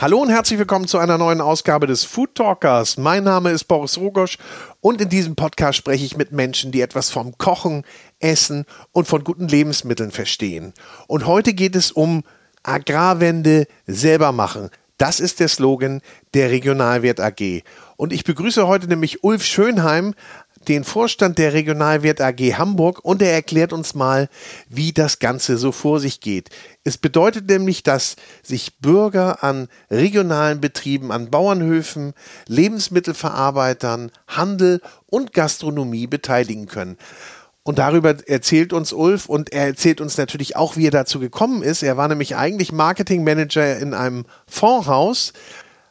Hallo und herzlich willkommen zu einer neuen Ausgabe des Food Talkers. Mein Name ist Boris Rogosch und in diesem Podcast spreche ich mit Menschen, die etwas vom Kochen, Essen und von guten Lebensmitteln verstehen. Und heute geht es um Agrarwende selber machen. Das ist der Slogan der Regionalwert AG. Und ich begrüße heute nämlich Ulf Schönheim, den Vorstand der Regionalwert AG Hamburg und er erklärt uns mal, wie das Ganze so vor sich geht. Es bedeutet nämlich, dass sich Bürger an regionalen Betrieben, an Bauernhöfen, Lebensmittelverarbeitern, Handel und Gastronomie beteiligen können. Und darüber erzählt uns Ulf und er erzählt uns natürlich auch, wie er dazu gekommen ist. Er war nämlich eigentlich Marketingmanager in einem Fondshaus,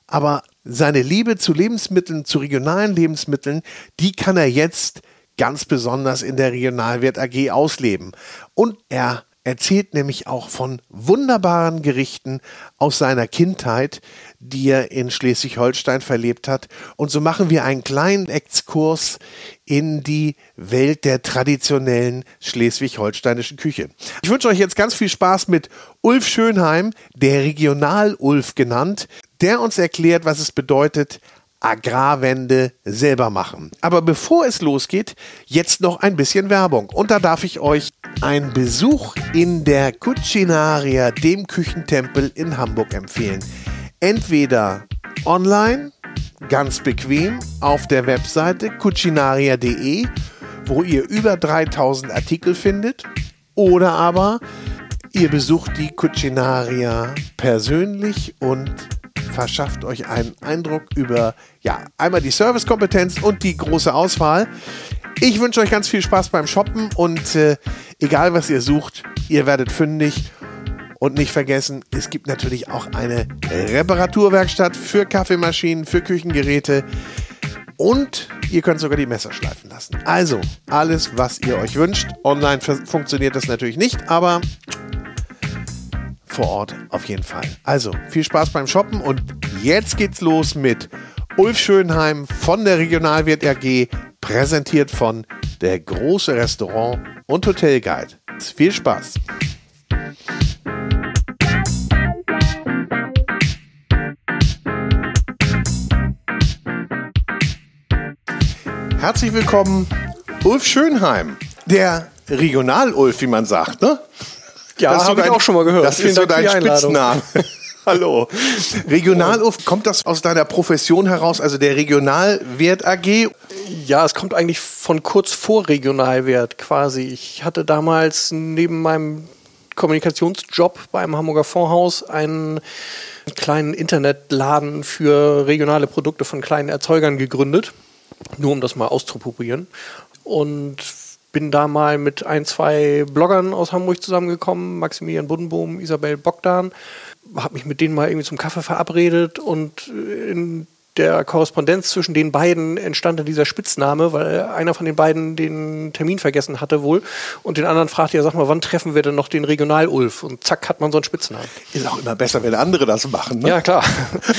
aber seine Liebe zu Lebensmitteln, zu regionalen Lebensmitteln, die kann er jetzt ganz besonders in der Regionalwert AG ausleben. Und er erzählt nämlich auch von wunderbaren Gerichten aus seiner Kindheit, die er in Schleswig-Holstein verlebt hat. Und so machen wir einen kleinen Exkurs in die Welt der traditionellen schleswig-holsteinischen Küche. Ich wünsche euch jetzt ganz viel Spaß mit Ulf Schönheim, der Regional-Ulf genannt, der uns erklärt, was es bedeutet, Agrarwende selber machen. Aber bevor es losgeht, jetzt noch ein bisschen Werbung. Und da darf ich euch einen Besuch in der Cucinaria, dem Küchentempel in Hamburg empfehlen. Entweder online, ganz bequem, auf der Webseite cucinaria.de, wo ihr über 3000 Artikel findet, oder aber ihr besucht die Cucinaria persönlich und verschafft euch einen Eindruck über ja, einmal die Servicekompetenz und die große Auswahl. Ich wünsche euch ganz viel Spaß beim Shoppen und äh, egal was ihr sucht, ihr werdet fündig. Und nicht vergessen, es gibt natürlich auch eine Reparaturwerkstatt für Kaffeemaschinen, für Küchengeräte. Und ihr könnt sogar die Messer schleifen lassen. Also, alles, was ihr euch wünscht. Online funktioniert das natürlich nicht, aber vor Ort auf jeden Fall. Also viel Spaß beim Shoppen und jetzt geht's los mit Ulf Schönheim von der Regionalwirt AG, präsentiert von der große Restaurant und Hotel Guide. Viel Spaß! Herzlich willkommen, Ulf Schönheim, der Regional-Ulf, wie man sagt, ne? Ja, habe ich auch schon mal gehört. Das ist so dein Spitzname. Hallo. Regionaluf, kommt das aus deiner Profession heraus, also der Regionalwert AG? Ja, es kommt eigentlich von kurz vor Regionalwert quasi. Ich hatte damals neben meinem Kommunikationsjob beim Hamburger Fondshaus einen kleinen Internetladen für regionale Produkte von kleinen Erzeugern gegründet, nur um das mal auszuprobieren. Und bin da mal mit ein, zwei Bloggern aus Hamburg zusammengekommen, Maximilian Buddenbohm, Isabel Bogdan, habe mich mit denen mal irgendwie zum Kaffee verabredet und in der Korrespondenz zwischen den beiden entstand dann dieser Spitzname, weil einer von den beiden den Termin vergessen hatte wohl und den anderen fragte ja, sag mal, wann treffen wir denn noch den Regional-Ulf? Und zack, hat man so einen Spitznamen. Ist auch immer besser, wenn andere das machen. Ne? Ja, klar.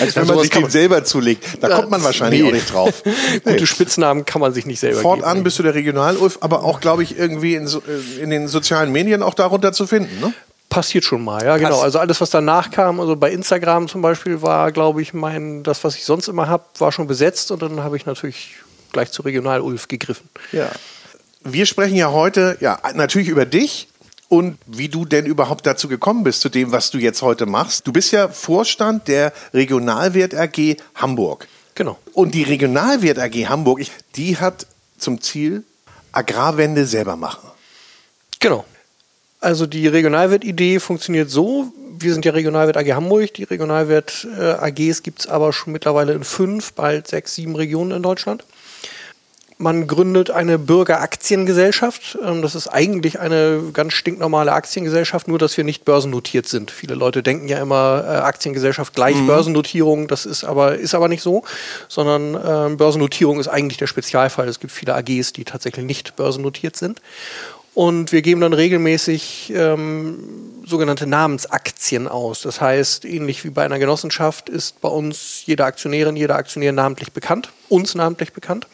Als wenn man sich den selber zulegt. Da ja, kommt man wahrscheinlich nee. auch nicht drauf. Gute nee. Spitznamen kann man sich nicht selber Fortan geben. bist du der Regional-Ulf, aber auch, glaube ich, irgendwie in, so, in den sozialen Medien auch darunter zu finden, ne? Passiert schon mal, ja, genau. Also alles, was danach kam, also bei Instagram zum Beispiel, war, glaube ich, mein, das, was ich sonst immer habe, war schon besetzt und dann habe ich natürlich gleich zu Regional Ulf gegriffen. Ja. Wir sprechen ja heute, ja, natürlich über dich und wie du denn überhaupt dazu gekommen bist, zu dem, was du jetzt heute machst. Du bist ja Vorstand der Regionalwert AG Hamburg. Genau. Und die Regionalwert AG Hamburg, die hat zum Ziel, Agrarwende selber machen. Genau. Also die Regionalwirt-Idee funktioniert so. Wir sind ja Regionalwirt AG Hamburg. Die Regionalwirt äh, AGs gibt es aber schon mittlerweile in fünf, bald sechs, sieben Regionen in Deutschland. Man gründet eine Bürgeraktiengesellschaft. Ähm, das ist eigentlich eine ganz stinknormale Aktiengesellschaft, nur dass wir nicht börsennotiert sind. Viele Leute denken ja immer, äh, Aktiengesellschaft gleich mhm. Börsennotierung. Das ist aber, ist aber nicht so, sondern äh, Börsennotierung ist eigentlich der Spezialfall. Es gibt viele AGs, die tatsächlich nicht börsennotiert sind. Und wir geben dann regelmäßig ähm, sogenannte Namensaktien aus. Das heißt, ähnlich wie bei einer Genossenschaft ist bei uns jede Aktionärin, jeder Aktionär namentlich bekannt, uns namentlich bekannt.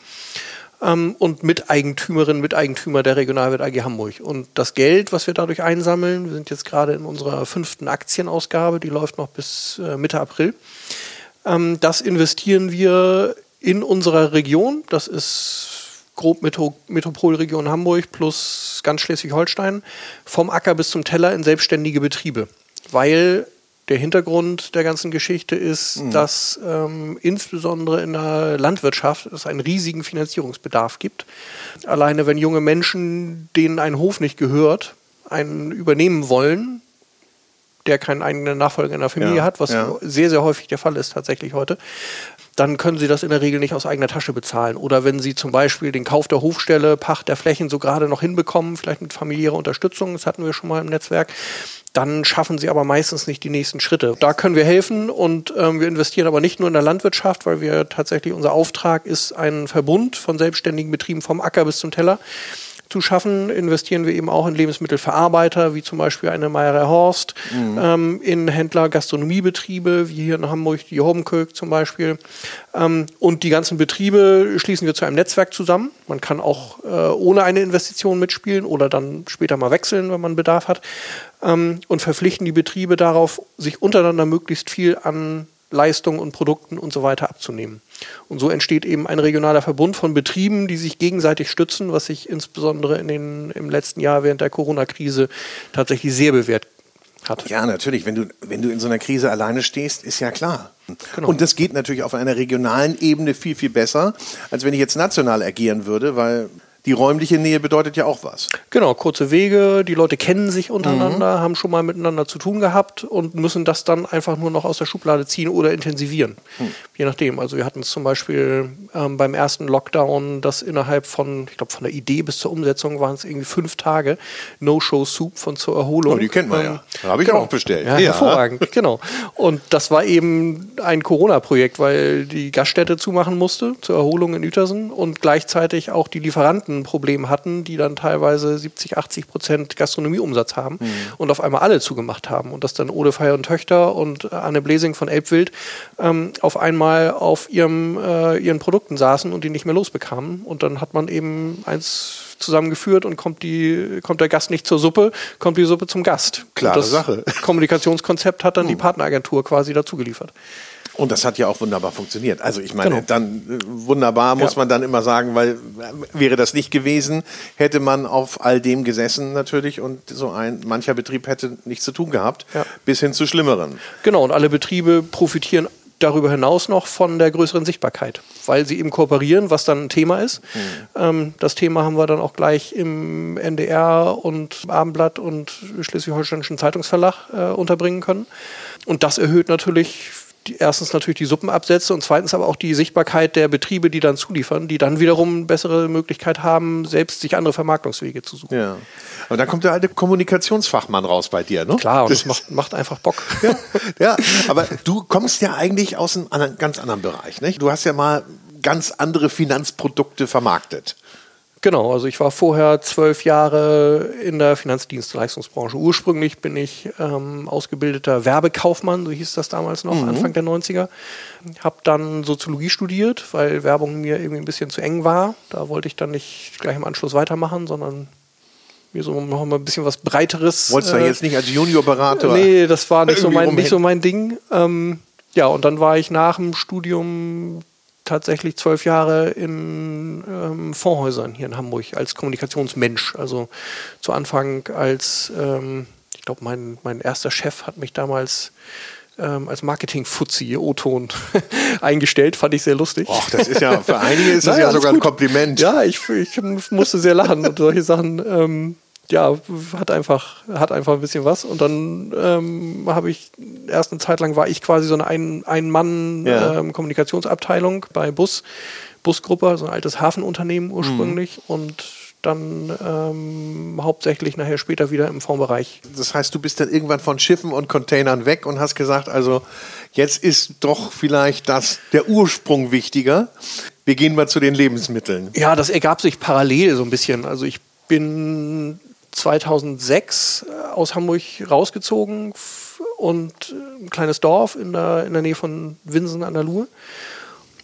ähm, und Miteigentümerin, Miteigentümer der Regionalwirt AG Hamburg. Und das Geld, was wir dadurch einsammeln, wir sind jetzt gerade in unserer fünften Aktienausgabe, die läuft noch bis äh, Mitte April, ähm, das investieren wir in unserer Region. Das ist grob Metro Metropolregion Hamburg plus ganz Schleswig-Holstein, vom Acker bis zum Teller in selbstständige Betriebe. Weil der Hintergrund der ganzen Geschichte ist, mhm. dass ähm, insbesondere in der Landwirtschaft es einen riesigen Finanzierungsbedarf gibt. Alleine wenn junge Menschen, denen ein Hof nicht gehört, einen übernehmen wollen, der keinen eigenen Nachfolger in der Familie ja, hat, was ja. sehr, sehr häufig der Fall ist tatsächlich heute, dann können sie das in der Regel nicht aus eigener Tasche bezahlen. Oder wenn sie zum Beispiel den Kauf der Hofstelle, Pacht der Flächen so gerade noch hinbekommen, vielleicht mit familiärer Unterstützung, das hatten wir schon mal im Netzwerk, dann schaffen sie aber meistens nicht die nächsten Schritte. Da können wir helfen und ähm, wir investieren aber nicht nur in der Landwirtschaft, weil wir tatsächlich, unser Auftrag ist ein Verbund von selbstständigen Betrieben vom Acker bis zum Teller zu schaffen, investieren wir eben auch in Lebensmittelverarbeiter, wie zum Beispiel eine Meierei Horst, mhm. ähm, in Händler, Gastronomiebetriebe, wie hier in Hamburg die Hobenkirk zum Beispiel. Ähm, und die ganzen Betriebe schließen wir zu einem Netzwerk zusammen. Man kann auch äh, ohne eine Investition mitspielen oder dann später mal wechseln, wenn man Bedarf hat. Ähm, und verpflichten die Betriebe darauf, sich untereinander möglichst viel an Leistungen und Produkten und so weiter abzunehmen. Und so entsteht eben ein regionaler Verbund von Betrieben, die sich gegenseitig stützen, was sich insbesondere in den, im letzten Jahr während der Corona-Krise tatsächlich sehr bewährt hat. Ja, natürlich. Wenn du, wenn du in so einer Krise alleine stehst, ist ja klar. Genau. Und das geht natürlich auf einer regionalen Ebene viel, viel besser, als wenn ich jetzt national agieren würde, weil die räumliche Nähe bedeutet ja auch was. Genau, kurze Wege, die Leute kennen sich untereinander, mhm. haben schon mal miteinander zu tun gehabt und müssen das dann einfach nur noch aus der Schublade ziehen oder intensivieren. Mhm. Je nachdem. Also wir hatten es zum Beispiel ähm, beim ersten Lockdown, dass innerhalb von, ich glaube, von der Idee bis zur Umsetzung waren es irgendwie fünf Tage No-Show-Soup von zur Erholung. Oh, die kennt man ähm, ja. Habe ich genau. auch bestellt. Ja, ja. hervorragend, genau. Und das war eben ein Corona-Projekt, weil die Gaststätte zumachen musste zur Erholung in Uetersen und gleichzeitig auch die Lieferanten ein Problem hatten, die dann teilweise 70, 80 Prozent Gastronomieumsatz haben mhm. und auf einmal alle zugemacht haben. Und dass dann Ode Feier und Töchter und Anne Blesing von Elbwild ähm, auf einmal auf ihrem, äh, ihren Produkten saßen und die nicht mehr losbekamen. Und dann hat man eben eins zusammengeführt und kommt, die, kommt der Gast nicht zur Suppe, kommt die Suppe zum Gast. Klare das Sache. Kommunikationskonzept hat dann die hm. Partneragentur quasi dazu geliefert. Und das hat ja auch wunderbar funktioniert. Also ich meine, genau. dann äh, wunderbar muss ja. man dann immer sagen, weil äh, wäre das nicht gewesen, hätte man auf all dem gesessen natürlich und so ein mancher Betrieb hätte nichts zu tun gehabt, ja. bis hin zu schlimmeren. Genau, und alle Betriebe profitieren darüber hinaus noch von der größeren Sichtbarkeit, weil sie eben kooperieren, was dann ein Thema ist. Mhm. Ähm, das Thema haben wir dann auch gleich im NDR und Abendblatt und Schleswig-Holsteinischen Zeitungsverlag äh, unterbringen können. Und das erhöht natürlich die, erstens natürlich die Suppenabsätze und zweitens aber auch die Sichtbarkeit der Betriebe, die dann zuliefern, die dann wiederum bessere Möglichkeit haben, selbst sich andere Vermarktungswege zu suchen. Ja. Aber dann kommt der alte Kommunikationsfachmann raus bei dir, ne? Klar, und das, das macht, macht, einfach Bock. Ja, ja, aber du kommst ja eigentlich aus einem anderen, ganz anderen Bereich, nicht? Du hast ja mal ganz andere Finanzprodukte vermarktet. Genau, also ich war vorher zwölf Jahre in der Finanzdienstleistungsbranche. Ursprünglich bin ich ähm, ausgebildeter Werbekaufmann, so hieß das damals noch, mhm. Anfang der 90er. Habe dann Soziologie studiert, weil Werbung mir irgendwie ein bisschen zu eng war. Da wollte ich dann nicht gleich im Anschluss weitermachen, sondern mir so noch mal ein bisschen was Breiteres. Wolltest du äh, jetzt nicht als Juniorberater? Nee, das war nicht, so mein, nicht so mein Ding. Ähm, ja, und dann war ich nach dem Studium tatsächlich zwölf Jahre in ähm, Fondshäusern hier in Hamburg als Kommunikationsmensch. Also zu Anfang als, ähm, ich glaube, mein, mein erster Chef hat mich damals ähm, als Marketing-Fuzzi, O-Ton, eingestellt. Fand ich sehr lustig. Och, das ist ja, für einige ist das naja, ja sogar ein Kompliment. Ja, ich, ich musste sehr lachen und solche Sachen ähm, ja, hat einfach, hat einfach ein bisschen was. Und dann ähm, habe ich, erst eine Zeit lang war ich quasi so eine Ein-Mann-Kommunikationsabteilung ja. ähm, bei Bus, Busgruppe, so ein altes Hafenunternehmen ursprünglich. Mhm. Und dann ähm, hauptsächlich nachher später wieder im Fondsbereich. Das heißt, du bist dann irgendwann von Schiffen und Containern weg und hast gesagt, also jetzt ist doch vielleicht das der Ursprung wichtiger. Wir gehen mal zu den Lebensmitteln. Ja, das ergab sich parallel so ein bisschen. Also ich bin 2006 äh, aus Hamburg rausgezogen und äh, ein kleines Dorf in der, in der Nähe von Winsen an der Luhe.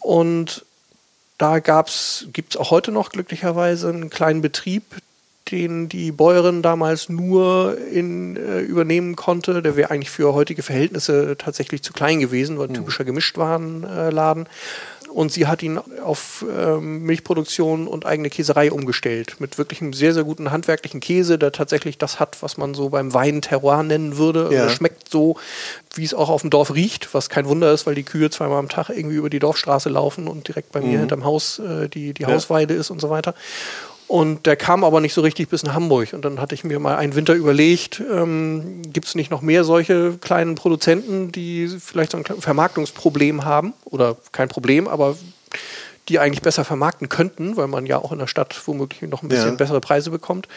Und da gab's, gibt's auch heute noch glücklicherweise einen kleinen Betrieb, den die Bäuerin damals nur in, äh, übernehmen konnte. Der wäre eigentlich für heutige Verhältnisse tatsächlich zu klein gewesen, war ein typischer Gemischtwarenladen. Und sie hat ihn auf ähm, Milchproduktion und eigene Käserei umgestellt. Mit wirklich einem sehr, sehr guten handwerklichen Käse, der tatsächlich das hat, was man so beim Wein Terroir nennen würde. Also Ja. Er schmeckt so, wie es auch auf dem Dorf riecht, was kein Wunder ist, weil die Kühe zweimal am Tag irgendwie über die Dorfstraße laufen und direkt bei mir hinterm Haus äh, die, die Hausweide ist und so weiter. Und der kam aber nicht so richtig bis nach Hamburg. Und dann hatte ich mir mal einen Winter überlegt, ähm, gibt es nicht noch mehr solche kleinen Produzenten, die vielleicht so ein Vermarktungsproblem haben? Oder kein Problem, aber die eigentlich besser vermarkten könnten, weil man ja auch in der Stadt womöglich noch ein bisschen Ja. bessere Preise bekommt.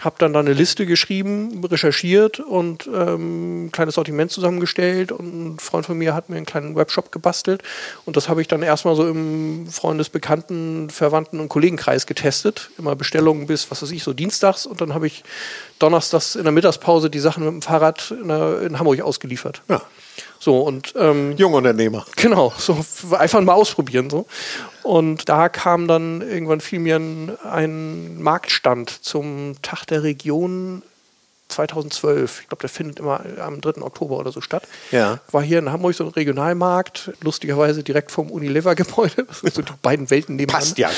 Habe dann da eine Liste geschrieben, recherchiert und ähm, ein kleines Sortiment zusammengestellt und ein Freund von mir hat mir einen kleinen Webshop gebastelt und das habe ich dann erstmal so im Freundes-, Bekannten-, Verwandten- und Kollegenkreis getestet. Immer Bestellungen bis, was weiß ich, so dienstags und dann habe ich donnerstags in der Mittagspause die Sachen mit dem Fahrrad in, der, in Hamburg ausgeliefert. Ja. So und ähm, Jungunternehmer. Genau, so einfach mal ausprobieren so. Und da kam dann irgendwann fiel mir ein, ein Marktstand zum Tag der Region 2012. Ich glaube, der findet immer am 3. Oktober oder so statt. Ja. War hier in Hamburg so ein Regionalmarkt, lustigerweise direkt vom Unilever-Gebäude. So die beiden Welten nebenan. Passt ja.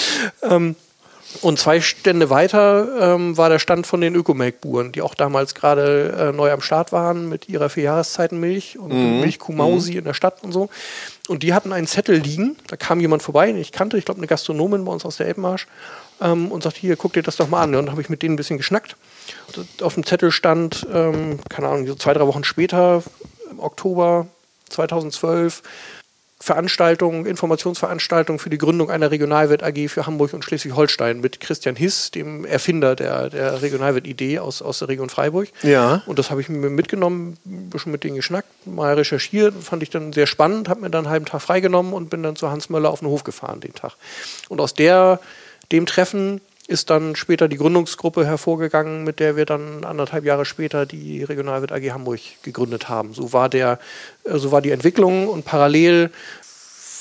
Und zwei Stände weiter ähm, war der Stand von den Ökomelkburen, die auch damals gerade äh, neu am Start waren mit ihrer Vierjahreszeitenmilch und Milchkuh Mausi in der Stadt und so. Und die hatten einen Zettel liegen. Da kam jemand vorbei, den ich kannte, ich glaube eine Gastronomin bei uns aus der Elbmarsch, ähm, und sagte, hier, guck dir das doch mal an. Und dann habe ich mit denen ein bisschen geschnackt. Und auf dem Zettel stand, ähm, keine Ahnung, so zwei, drei Wochen später, im Oktober 2012, Veranstaltung, Informationsveranstaltung für die Gründung einer Regionalwirt AG für Hamburg und Schleswig-Holstein mit Christian Hiss, dem Erfinder der, der Regionalwirt-Idee aus, aus der Region Freiburg. Ja. Und das habe ich mir mitgenommen, ein bisschen mit denen geschnackt, mal recherchiert, fand ich dann sehr spannend, habe mir dann einen halben Tag freigenommen und bin dann zu Hans Möller auf den Hof gefahren den Tag. Und aus der, dem Treffen ist dann später die Gründungsgruppe hervorgegangen, mit der wir dann anderthalb Jahre später die Regionalwirt AG Hamburg gegründet haben. So war der, äh, so war die Entwicklung und parallel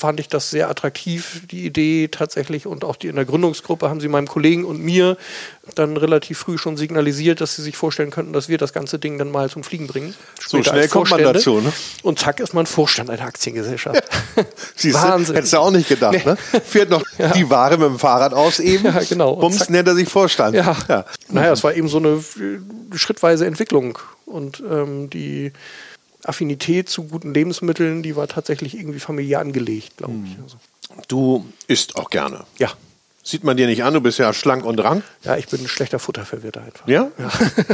fand ich das sehr attraktiv, die Idee tatsächlich. Und auch die in der Gründungsgruppe haben sie meinem Kollegen und mir dann relativ früh schon signalisiert, dass sie sich vorstellen könnten, dass wir das ganze Ding dann mal zum Fliegen bringen. So schnell kommt man dazu, ne? Und zack ist man Vorstand einer Aktiengesellschaft. Siehst Wahnsinn. hättest du auch nicht gedacht, ne? Fährt noch die Ware mit dem Fahrrad aus eben. Ja, genau. Und Bums, zack. nennt er sich Vorstand. Ja. ja. Naja, es war eben so eine äh, schrittweise Entwicklung. Und ähm, die Affinität zu guten Lebensmitteln, die war tatsächlich irgendwie familiär angelegt, glaube ich. Also, Du isst auch gerne. ja. Sieht man dir nicht an, du bist ja schlank und rank. Ja, ich bin ein schlechter Futterverwirrter einfach. Ja?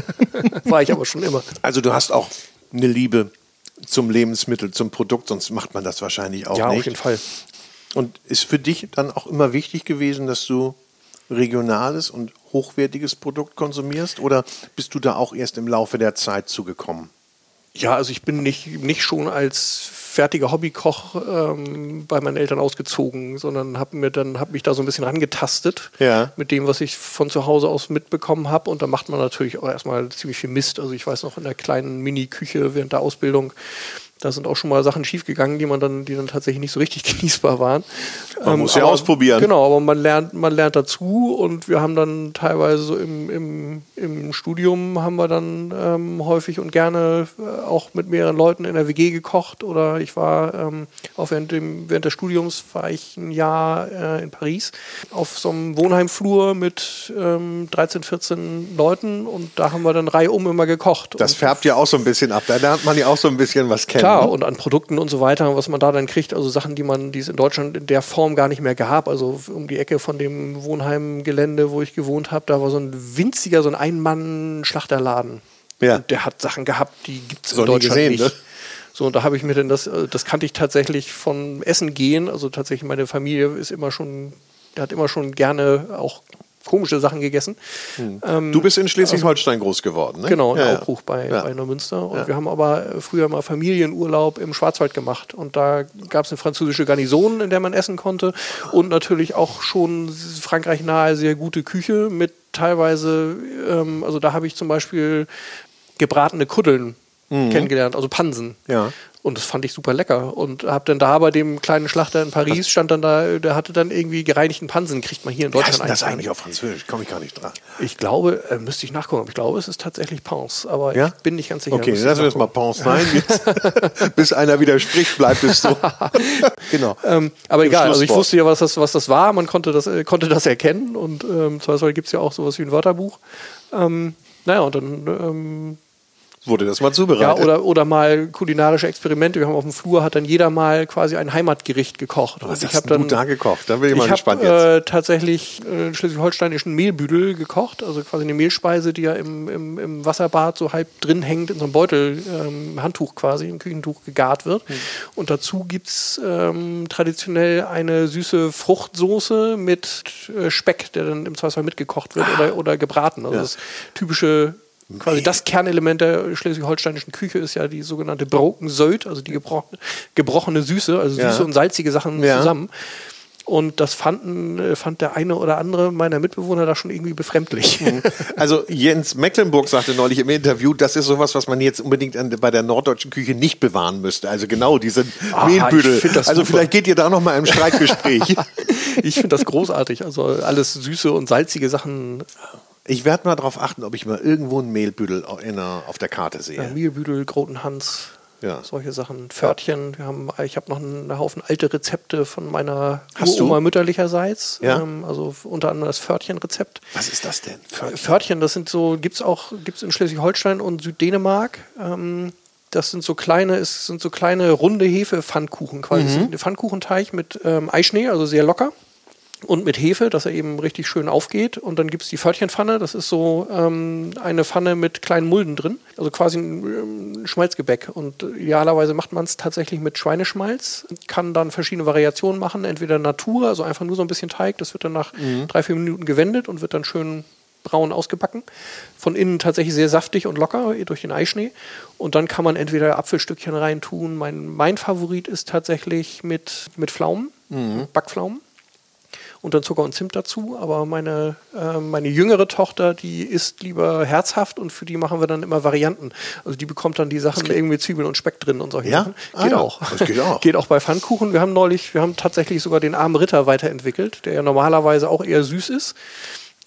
War ich aber schon immer. Also du hast auch eine Liebe zum Lebensmittel, zum Produkt, sonst macht man das wahrscheinlich auch ja, nicht. auf jeden Fall. Und ist für dich dann auch immer wichtig gewesen, dass du regionales und hochwertiges Produkt konsumierst? Oder bist du da auch erst im Laufe der Zeit zugekommen? Ja, also ich bin nicht, nicht schon als fertiger Hobbykoch ähm, bei meinen Eltern ausgezogen, sondern habe mir dann hab mich da so ein bisschen rangetastet Ja. mit dem, was ich von zu Hause aus mitbekommen habe. Und da macht man natürlich auch erstmal ziemlich viel Mist. Also ich weiß noch in der kleinen Mini-Küche während der Ausbildung, da sind auch schon mal Sachen schiefgegangen, die man dann, die dann tatsächlich nicht so richtig genießbar waren. Man muss ja aber- ausprobieren. Genau, aber man lernt, man lernt dazu und wir haben dann teilweise so im, im, im Studium haben wir dann ähm, häufig und gerne äh, auch mit mehreren Leuten in der WG gekocht oder ich war ähm, auch während, dem, während des Studiums war ich ein Jahr äh, in Paris auf so einem Wohnheimflur mit ähm, 13, 14 Leuten und da haben wir dann reihum immer gekocht. Das färbt ja auch so ein bisschen ab. Da lernt man ja auch so ein bisschen was kennen. Klar, ne? und an Produkten und so weiter, was man da dann kriegt, also Sachen, die man, die es in Deutschland in der Form gar nicht mehr gab. Also um die Ecke von dem Wohnheimgelände, wo ich gewohnt habe, da war so ein winziger, so ein Ein-Mann-Schlachterladen. Ja. Und der hat Sachen gehabt, die gibt es in Deutschland gesehen, nicht. ne? So, und da habe ich mir denn das, äh, das kannte ich tatsächlich von Essen gehen. Also tatsächlich, meine Familie ist immer schon, der hat immer schon gerne auch komische Sachen gegessen. Ähm, Du bist in Schleswig-Holstein groß geworden, ne? Genau, in ja. Aubruch bei, Ja. bei Neumünster. Und Ja. wir haben aber früher mal Familienurlaub im Schwarzwald gemacht. Und da gab es eine französische Garnison, in der man essen konnte. Und natürlich auch schon Frankreich nahe sehr gute Küche mit teilweise, ähm, also da habe ich zum Beispiel gebratene Kuddeln kennengelernt, also Pansen. Ja. Und das fand ich super lecker. Und hab dann da bei dem kleinen Schlachter in Paris, stand dann da, der hatte dann irgendwie gereinigten Pansen, kriegt man hier in Wie heißt Deutschland das eigentlich. auf Französisch? Komme ich gar nicht dran. Ich glaube, äh, müsste ich nachgucken, aber ich glaube, es ist tatsächlich Pons, aber Ja? ich bin nicht ganz sicher. Okay, lassen wir es mal. Pons sein. Bis einer widerspricht, bleibt es so. genau. Ähm, aber Im egal, also ich wusste ja, was das, was das war, man konnte das, äh, konnte das erkennen und ähm, zum Beispiel gibt es ja auch sowas wie ein Wörterbuch. Ähm, naja, und dann ähm, Wurde das mal Ja, zubereitet? oder, oder mal kulinarische Experimente. Wir haben auf dem Flur, hat dann jeder mal quasi ein Heimatgericht gekocht. Was Und hast denn du da gekocht? Da bin ich, ich mal gespannt habe jetzt. äh, tatsächlich äh, schleswig-holsteinischen Mehlbüdel gekocht, also quasi eine Mehlspeise, die ja im, im, im Wasserbad so halb drin hängt, in so einem Beutel, ähm, Handtuch quasi, ein Küchentuch gegart wird. Hm. Und dazu gibt es ähm, traditionell eine süße Fruchtsoße mit äh, Speck, der dann im Zweifelsfall mitgekocht wird oder, oder gebraten. Also Ah. Ja. das typische Quasi das Kernelement der schleswig-holsteinischen Küche ist ja die sogenannte Broken Söld, also die gebrochene, gebrochene Süße, also Ja. süße und salzige Sachen Ja. zusammen. Und das fanden, äh, fand der eine oder andere meiner Mitbewohner da schon irgendwie befremdlich. Also Jens Mecklenburg sagte neulich im Interview, das ist sowas, was man jetzt unbedingt an, bei der norddeutschen Küche nicht bewahren müsste. Also genau diese Ah, Mehlbüdel. Also super. vielleicht geht ihr da noch mal im Streitgespräch. ich finde das großartig. Also alles süße und salzige Sachen. Ich werde mal darauf achten, ob ich mal irgendwo einen Mehlbüdel in der, auf der Karte sehe. Ja, Mehlbüdel, Grotenhans, Ja. solche Sachen. Pförtchen. Wir haben, ich habe noch einen Haufen alte Rezepte von meiner Hast? Uroma mütterlicherseits. Ja. Ähm, also unter anderem das Pförtchenrezept. Was ist das denn? Pförtchen, das sind so, gibt es auch gibt's in Schleswig-Holstein und Süddänemark. Ähm, das sind so kleine, es sind so kleine runde Hefe-Pfannkuchen quasi. Sind ein Pfannkuchenteig mit ähm, Eischnee, also sehr locker. Und mit Hefe, dass er eben richtig schön aufgeht. Und dann gibt es die Pförtchenpfanne. Das ist so ähm, eine Pfanne mit kleinen Mulden drin. Also quasi ein ähm, Schmalzgebäck. Und äh, idealerweise macht man es tatsächlich mit Schweineschmalz. Kann dann verschiedene Variationen machen. Entweder Natur, also einfach nur so ein bisschen Teig. Das wird dann nach drei, vier Minuten gewendet und wird dann schön braun ausgebacken. Von innen tatsächlich sehr saftig und locker durch den Eischnee. Und dann kann man entweder Apfelstückchen reintun. Mein, mein Favorit ist tatsächlich mit, mit Pflaumen, Backpflaumen. Und dann Zucker und Zimt dazu. Aber meine, äh, meine jüngere Tochter, die isst lieber herzhaft und für die machen wir dann immer Varianten. Also die bekommt dann die Sachen irgendwie mit Zwiebeln und Speck drin und solche Ja? Sachen. Ah Geht ja, auch. das geht auch. geht auch bei Pfannkuchen. Wir haben neulich, wir haben tatsächlich sogar den armen Ritter weiterentwickelt, der ja normalerweise auch eher süß ist.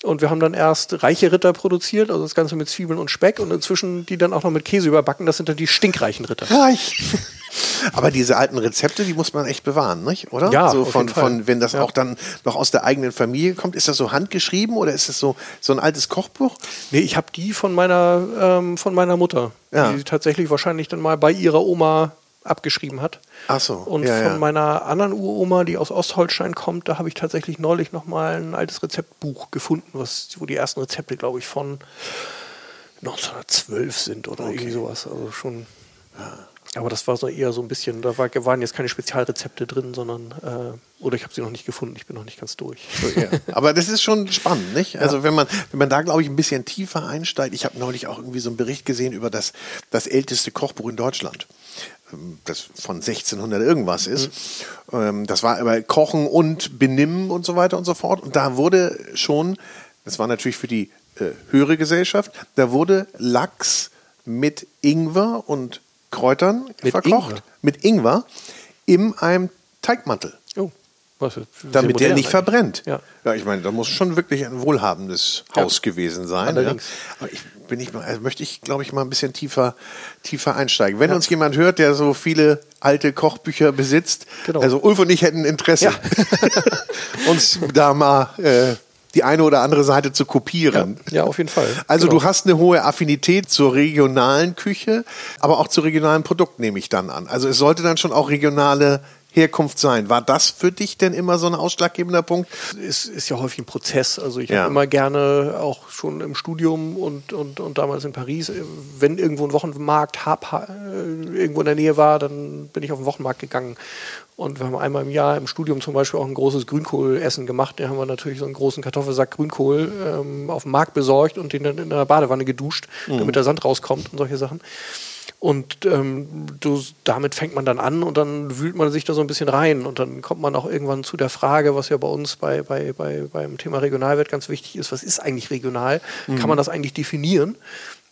Und wir haben dann erst reiche Ritter produziert, also das Ganze mit Zwiebeln und Speck und inzwischen die dann auch noch mit Käse überbacken. Das sind dann die stinkreichen Ritter. Reich. Aber diese alten Rezepte, die muss man echt bewahren, nicht? Oder? Ja, so auf von, jeden Fall. von, wenn das Ja. auch dann noch aus der eigenen Familie kommt, ist das so handgeschrieben oder ist das so, so ein altes Kochbuch? Nee, ich habe die von meiner, ähm, von meiner Mutter, Ja. die tatsächlich wahrscheinlich dann mal bei ihrer Oma abgeschrieben hat. Ach so, Und ja, von ja. meiner anderen Uroma, die aus Ostholstein kommt, da habe ich tatsächlich neulich noch mal ein altes Rezeptbuch gefunden, was, wo die ersten Rezepte, glaube ich, von 1912 sind oder irgendwie sowas. Also schon. Aber das war so eher so ein bisschen, da war, waren jetzt keine Spezialrezepte drin, sondern, äh, oder ich habe sie noch nicht gefunden, ich bin noch nicht ganz durch. Ja. Aber das ist schon spannend, nicht? Also wenn man, wenn man da, glaube ich, ein bisschen tiefer einsteigt. Ich habe neulich auch irgendwie so einen Bericht gesehen über das, das älteste Kochbuch in Deutschland. ähm, Das von 1600 irgendwas ist. Ähm, Das war aber Kochen und Benimmen und so weiter und so fort. Und da wurde schon, das war natürlich für die äh, höhere Gesellschaft, da wurde Lachs mit Ingwer und Kräutern Mit verkocht. Ingwer? Mit Ingwer in einem Teigmantel Oh, was damit der nicht eigentlich. verbrennt. Ja. ja, ich meine, da muss schon wirklich ein wohlhabendes Ja. Haus gewesen sein. Ja. Aber ich bin ich mal, also möchte ich, glaube ich, mal ein bisschen tiefer, tiefer einsteigen. Wenn uns jemand hört, der so viele alte Kochbücher besitzt, Genau. also Ulf und ich hätten Interesse, uns da mal äh, die eine oder andere Seite zu kopieren. Ja, auf jeden Fall. Also Genau. du hast eine hohe Affinität zur regionalen Küche, aber auch zu regionalen Produkten nehme ich dann an. Also es sollte dann schon auch regionale Herkunft sein. War das für dich denn immer so ein ausschlaggebender Punkt? ist, ist ja häufig ein Prozess. Also ich Ja. habe immer gerne auch schon im Studium und, und, und damals in Paris, äh, wenn irgendwo ein Wochenmarkt hab, ha- äh, irgendwo in der Nähe war, dann bin ich auf den Wochenmarkt gegangen. Und wir haben einmal im Jahr im Studium zum Beispiel auch ein großes Grünkohlessen gemacht. Da haben wir natürlich so einen großen Kartoffelsack Grünkohl ähm, auf dem Markt besorgt und den dann in der Badewanne geduscht, damit der Sand rauskommt und solche Sachen. Und ähm, du, damit fängt man dann an und dann wühlt man sich da so ein bisschen rein und dann kommt man auch irgendwann zu der Frage, was ja bei uns bei, bei, bei, beim Thema Regionalwert ganz wichtig ist, was ist eigentlich regional? Kann man das eigentlich definieren?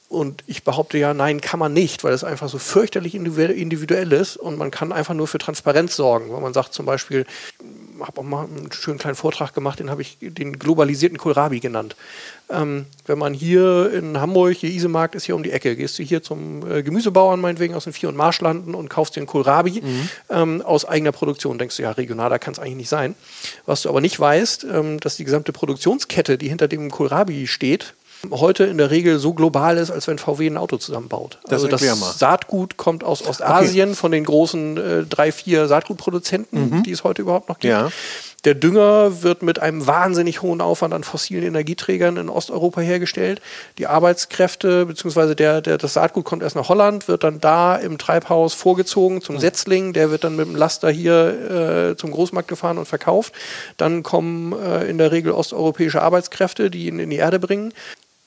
Und ich behaupte ja, nein, kann man nicht, weil es einfach so fürchterlich individuell ist und man kann einfach nur für Transparenz sorgen. Wenn man sagt zum Beispiel, habe auch mal einen schönen kleinen Vortrag gemacht, den habe ich den globalisierten Kohlrabi genannt. Ähm, wenn man hier in Hamburg, der Isemarkt ist hier um die Ecke, gehst du hier zum äh, Gemüsebauern meinetwegen aus den Vier- und Marschlanden und kaufst den Kohlrabi mhm. ähm, aus eigener Produktion. Denkst du, ja, regionaler kann es eigentlich nicht sein. Was du aber nicht weißt, ähm, dass die gesamte Produktionskette, die hinter dem Kohlrabi steht, heute in der Regel so global ist, als wenn VW ein Auto zusammenbaut. Das also das mal. Saatgut kommt aus Ostasien Okay. von den großen äh, drei, vier Saatgutproduzenten, Mhm. die es heute überhaupt noch gibt. Ja. Der Dünger wird mit einem wahnsinnig hohen Aufwand an fossilen Energieträgern in Osteuropa hergestellt. Die Arbeitskräfte bzw. Der, der, das Saatgut kommt erst nach Holland, wird dann da im Treibhaus vorgezogen zum Setzling. Der wird dann mit dem Laster hier äh, zum Großmarkt gefahren und verkauft. Dann kommen äh, in der Regel osteuropäische Arbeitskräfte, die ihn in die Erde bringen.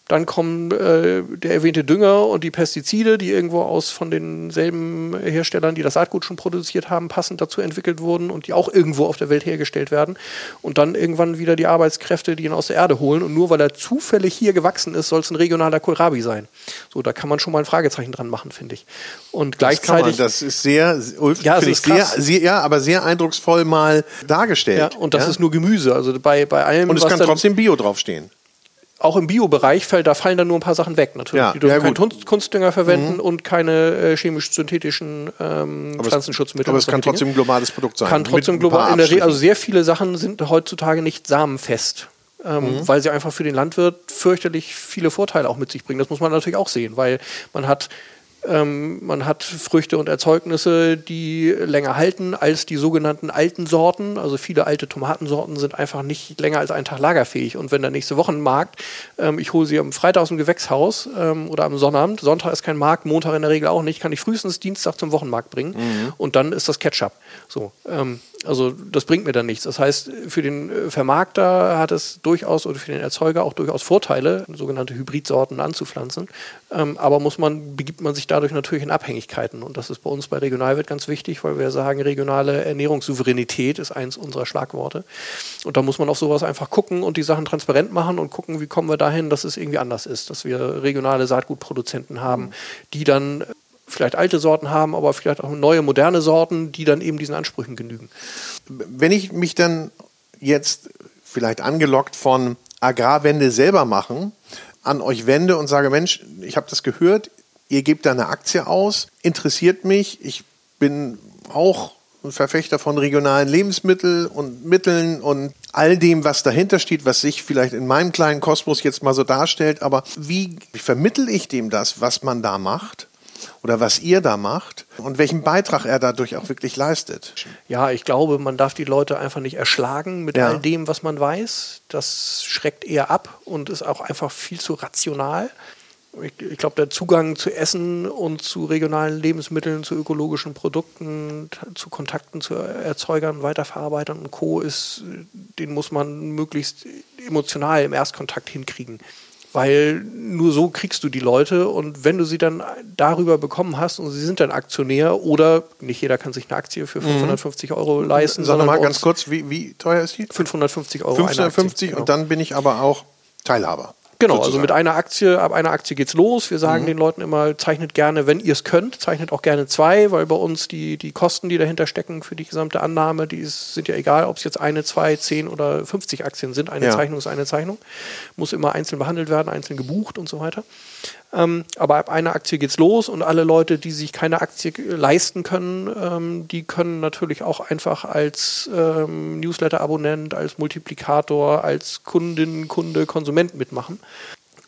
Dann kommen äh, der erwähnte Dünger und die Pestizide, die irgendwo aus von denselben Herstellern, die das Saatgut schon produziert haben, passend dazu entwickelt wurden und die auch irgendwo auf der Welt hergestellt werden. Und dann irgendwann wieder die Arbeitskräfte, die ihn aus der Erde holen. Und nur weil er zufällig hier gewachsen ist, soll es ein regionaler Kohlrabi sein. So, da kann man schon mal ein Fragezeichen dran machen, finde ich. Und Das, gleichzeitig. das ist sehr, Ulf, Ja, ich ist sehr, sehr, ja, aber sehr eindrucksvoll mal dargestellt. ja, und das ja? ist nur Gemüse. Also bei, bei allem, und es kann trotzdem Bio draufstehen. Auch im Biobereich fällt, da fallen dann nur ein paar Sachen weg natürlich. Ja, die dürfen ja, keinen. Mhm. Kunst, Kunstdünger verwenden und keine äh, chemisch-synthetischen ähm, Aber Pflanzenschutzmittel. Aber es kann trotzdem ein globales Produkt sein. kann trotzdem global in der Regel, also sehr viele Sachen sind heutzutage nicht samenfest. Ähm, Mhm. Weil sie einfach für den Landwirt fürchterlich viele Vorteile auch mit sich bringen. Das muss man natürlich auch sehen, weil man hat ähm, man hat Früchte und Erzeugnisse, die länger halten als die sogenannten alten Sorten. Also viele alte Tomatensorten sind einfach nicht länger als einen Tag lagerfähig. Und wenn der nächste Wochenmarkt, ähm, ich hole sie am Freitag aus dem Gewächshaus ähm, oder am Sonnabend, Sonntag ist kein Markt, Montag in der Regel auch nicht, kann ich frühestens Dienstag zum Wochenmarkt bringen. Und dann ist das Ketchup. So, ähm, also das bringt mir dann nichts. Das heißt, für den äh, Vermarkter hat es durchaus oder für den Erzeuger auch durchaus Vorteile, sogenannte Hybridsorten anzupflanzen. Ähm, aber muss man, begibt man sich dadurch natürlich in Abhängigkeiten. Und das ist bei uns bei Regionalwirt ganz wichtig, weil wir sagen, regionale Ernährungssouveränität ist eins unserer Schlagworte. Und da muss man auf sowas einfach gucken und die Sachen transparent machen und gucken, wie kommen wir dahin, dass es irgendwie anders ist, dass wir regionale Saatgutproduzenten haben, die dann vielleicht alte Sorten haben, aber vielleicht auch neue, moderne Sorten, die dann eben diesen Ansprüchen genügen. wenn ich mich dann jetzt vielleicht angelockt von Agrarwende selber machen, an euch wende und sage, Mensch, ich habe das gehört, ihr gebt da eine Aktie aus, interessiert mich, ich bin auch ein Verfechter von regionalen Lebensmitteln und Mitteln und all dem, was dahinter steht, was sich vielleicht in meinem kleinen Kosmos jetzt mal so darstellt, aber wie vermittel ich dem das, was man da macht? Oder was ihr da macht und welchen Beitrag er dadurch auch wirklich leistet. Ja, ich glaube, man darf die Leute einfach nicht erschlagen mit Ja. all dem, was man weiß. Das schreckt eher ab und ist auch einfach viel zu rational. Ich, ich glaube, der Zugang zu Essen und zu regionalen Lebensmitteln, zu ökologischen Produkten, zu Kontakten zu Erzeugern, Weiterverarbeitern und Co. ist, den muss man möglichst emotional im Erstkontakt hinkriegen. Weil nur so kriegst du die Leute und wenn du sie dann darüber bekommen hast und sie sind dann Aktionär oder nicht jeder kann sich eine Aktie für 550 Euro leisten, Mhm. Sag mal ganz kurz, wie, wie teuer ist die? 550 Euro. eine Aktie. 550 Genau. und dann bin ich aber auch Teilhaber. Genau, also sozusagen. mit einer Aktie, ab einer Aktie geht's los. Wir Mhm. sagen den Leuten immer, zeichnet gerne, wenn ihr es könnt, zeichnet auch gerne zwei, weil bei uns die, die Kosten, die dahinter stecken für die gesamte Annahme, die ist, sind ja egal, ob es jetzt eine, zwei, zehn oder 50 Aktien sind. Eine Ja. Zeichnung ist eine Zeichnung. Muss immer einzeln behandelt werden, einzeln gebucht und so weiter. Ähm, aber ab einer Aktie geht's los und alle Leute, die sich keine Aktie leisten können, ähm, die können natürlich auch einfach als ähm, Newsletter-Abonnent, als Multiplikator, als Kundin, Kunde, Konsument mitmachen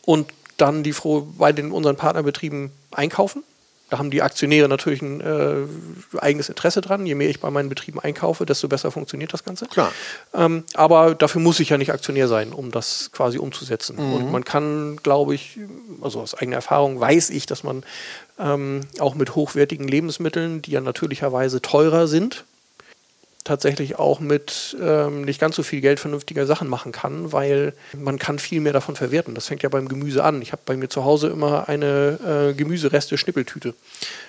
und dann die froh bei den unseren Partnerbetrieben einkaufen. Da haben die Aktionäre natürlich ein äh, eigenes Interesse dran. Je mehr ich bei meinen Betrieben einkaufe, desto besser funktioniert das Ganze. Klar. Ähm, aber dafür muss ich ja nicht Aktionär sein, um das quasi umzusetzen. Und man kann, glaube ich, also aus eigener Erfahrung weiß ich, dass man ähm, auch mit hochwertigen Lebensmitteln, die ja natürlicherweise teurer sind, tatsächlich auch mit ähm, nicht ganz so viel Geld vernünftiger Sachen machen kann, weil man kann viel mehr davon verwerten. Das fängt ja beim Gemüse an. Ich habe bei mir zu Hause immer eine äh, Gemüsereste-Schnippeltüte.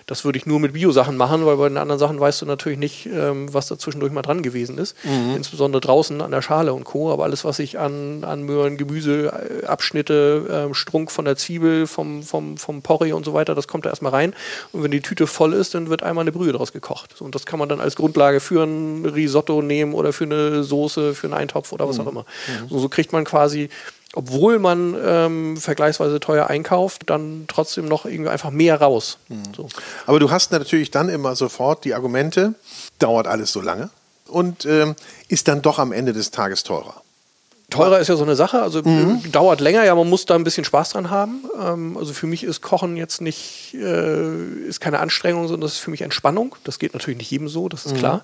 Das würde ich nur mit Bio-Sachen machen, weil bei den anderen Sachen weißt du natürlich nicht, ähm, was da zwischendurch mal dran gewesen ist. Mhm. Insbesondere draußen an der Schale und Co. Aber alles, was ich an, an Möhren, Gemüse, äh, Abschnitte, äh, Strunk von der Zwiebel, vom, vom, vom Porree und so weiter, das kommt da erstmal rein. Und wenn die Tüte voll ist, dann wird einmal eine Brühe draus gekocht. Und das kann man dann als Grundlage für ein Risotto nehmen oder für eine Soße, für einen Eintopf oder was mhm. auch immer. Mhm. So, so kriegt man quasi obwohl man ähm, vergleichsweise teuer einkauft, dann trotzdem noch irgendwie einfach mehr raus. Mhm. So. Aber du hast natürlich dann immer sofort die Argumente, dauert alles so lange und ähm, ist dann doch am Ende des Tages teurer. Teurer ist ja so eine Sache, also mhm. dauert länger, ja, man muss da ein bisschen Spaß dran haben. Ähm, also für mich ist Kochen jetzt nicht, äh, ist keine Anstrengung, sondern das ist für mich Entspannung. Das geht natürlich nicht jedem so, das ist mhm. klar.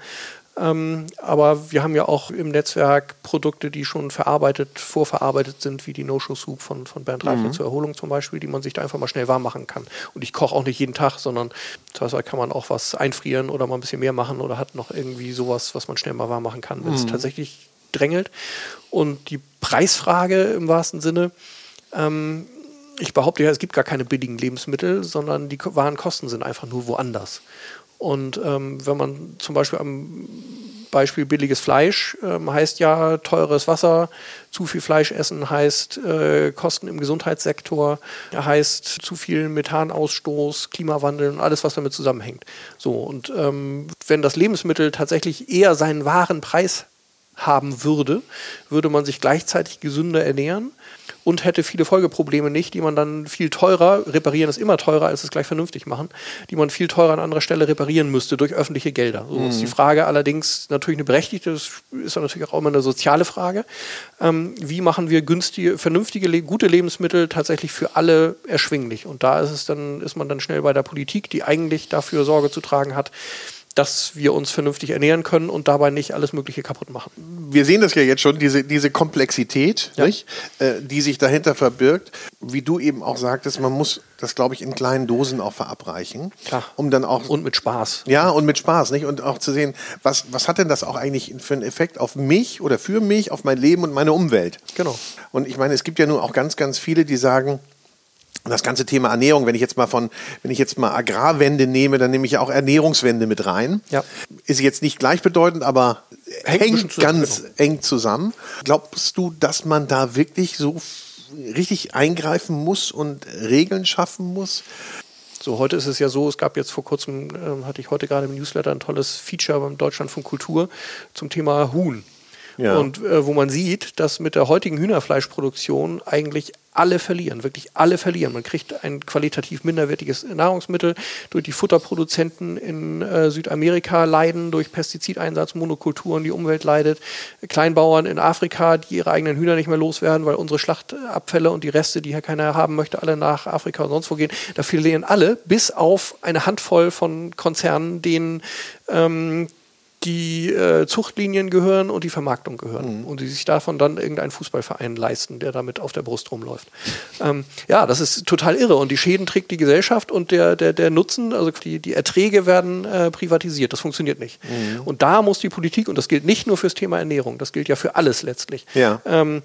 Ähm, aber wir haben ja auch im Netzwerk Produkte, die schon verarbeitet, vorverarbeitet sind, wie die No-Show-Soup von, von Bernd Reifler mhm. zur Erholung zum Beispiel, die man sich da einfach mal schnell warm machen kann. Und ich koche auch nicht jeden Tag, sondern teilweise kann man auch was einfrieren oder mal ein bisschen mehr machen oder hat noch irgendwie sowas, was man schnell mal warm machen kann, wenn es mhm. tatsächlich drängelt. Und die Preisfrage im wahrsten Sinne, ähm, ich behaupte ja, es gibt gar keine billigen Lebensmittel, sondern die Warenkosten sind einfach nur woanders. Und ähm, wenn man zum Beispiel am Beispiel billiges Fleisch ähm, heißt ja teures Wasser, zu viel Fleisch essen heißt äh, Kosten im Gesundheitssektor, heißt zu viel Methanausstoß, Klimawandel und alles, was damit zusammenhängt. So, und ähm, wenn das Lebensmittel tatsächlich eher seinen wahren Preis haben würde, würde man sich gleichzeitig gesünder ernähren und hätte viele Folgeprobleme nicht, die man dann viel teurer, reparieren ist immer teurer, als es gleich vernünftig machen, die man viel teurer an anderer Stelle reparieren müsste durch öffentliche Gelder. So mhm. ist die Frage allerdings natürlich eine berechtigte, das ist natürlich auch immer eine soziale Frage. Ähm, wie machen wir günstige, vernünftige, gute Lebensmittel tatsächlich für alle erschwinglich? Und da ist es dann, ist man dann schnell bei der Politik, die eigentlich dafür Sorge zu tragen hat, dass wir uns vernünftig ernähren können und dabei nicht alles Mögliche kaputt machen. Wir sehen das ja jetzt schon, diese, diese Komplexität, ja. nicht, äh, die sich dahinter verbirgt. Wie du eben auch sagtest, man muss das, glaube ich, in kleinen Dosen auch verabreichen. Klar. Um dann auch. Und mit Spaß. Ja, und mit Spaß, nicht? Und auch zu sehen, was, was hat denn das auch eigentlich für einen Effekt auf mich oder für mich, auf mein Leben und meine Umwelt? Genau. Und ich meine, es gibt ja nun auch ganz, ganz viele, die sagen, das ganze Thema Ernährung, wenn ich jetzt mal von, wenn ich jetzt mal Agrarwende nehme, dann nehme ich ja auch Ernährungswende mit rein. Ja. Ist jetzt nicht gleichbedeutend, aber hängt, hängt ganz genau. eng zusammen. Glaubst du, dass man da wirklich so richtig eingreifen muss und Regeln schaffen muss? So, heute ist es ja so, es gab jetzt vor kurzem, äh, hatte ich heute gerade im Newsletter ein tolles Feature beim Deutschlandfunk Kultur zum Thema Huhn. Ja. Und äh, wo man sieht, dass mit der heutigen Hühnerfleischproduktion eigentlich alle verlieren, wirklich alle verlieren. Man kriegt ein qualitativ minderwertiges Nahrungsmittel. Durch die Futterproduzenten in äh, Südamerika leiden durch Pestizideinsatz, Monokulturen, die Umwelt leidet. Kleinbauern in Afrika, die ihre eigenen Hühner nicht mehr loswerden, weil unsere Schlachtabfälle und die Reste, die hier keiner haben möchte, alle nach Afrika und sonst wo gehen. Da verlieren alle, bis auf eine Handvoll von Konzernen, denen ähm, die äh, Zuchtlinien gehören und die Vermarktung gehören. Mhm. Und die sich davon dann irgendeinen Fußballverein leisten, der damit auf der Brust rumläuft. Ähm, ja, das ist total irre. Und die Schäden trägt die Gesellschaft und der, der, der Nutzen, also die, die Erträge werden äh, privatisiert. Das funktioniert nicht. Mhm. Und da muss die Politik, und das gilt nicht nur fürs Thema Ernährung, das gilt ja für alles letztlich, ja. ähm,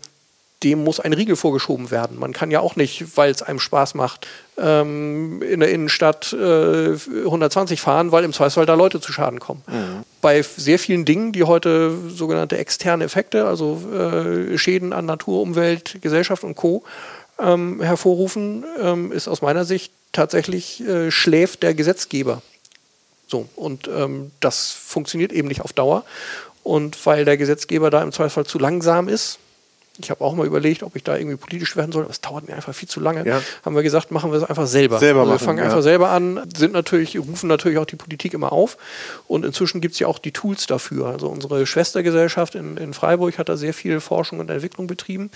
dem muss ein Riegel vorgeschoben werden. Man kann ja auch nicht, weil es einem Spaß macht, ähm, in der Innenstadt äh, 120 fahren, weil im Zweifelsfall da Leute zu Schaden kommen. Mhm. Bei sehr vielen Dingen, die heute sogenannte externe Effekte, also äh, Schäden an Natur, Umwelt, Gesellschaft und Co. Ähm, hervorrufen, ähm, ist aus meiner Sicht tatsächlich äh, schläft der Gesetzgeber. So, und ähm, das funktioniert eben nicht auf Dauer. Und weil der Gesetzgeber da im Zweifelsfall zu langsam ist, ich habe auch mal überlegt, ob ich da irgendwie politisch werden soll, aber es dauert mir einfach viel zu lange. Ja. Haben wir gesagt, machen wir es einfach selber. selber also wir fangen ja. einfach selber an, sind natürlich, rufen natürlich auch die Politik immer auf. Und inzwischen gibt es ja auch die Tools dafür. Also unsere Schwestergesellschaft in, in Freiburg hat da sehr viel Forschung und Entwicklung betrieben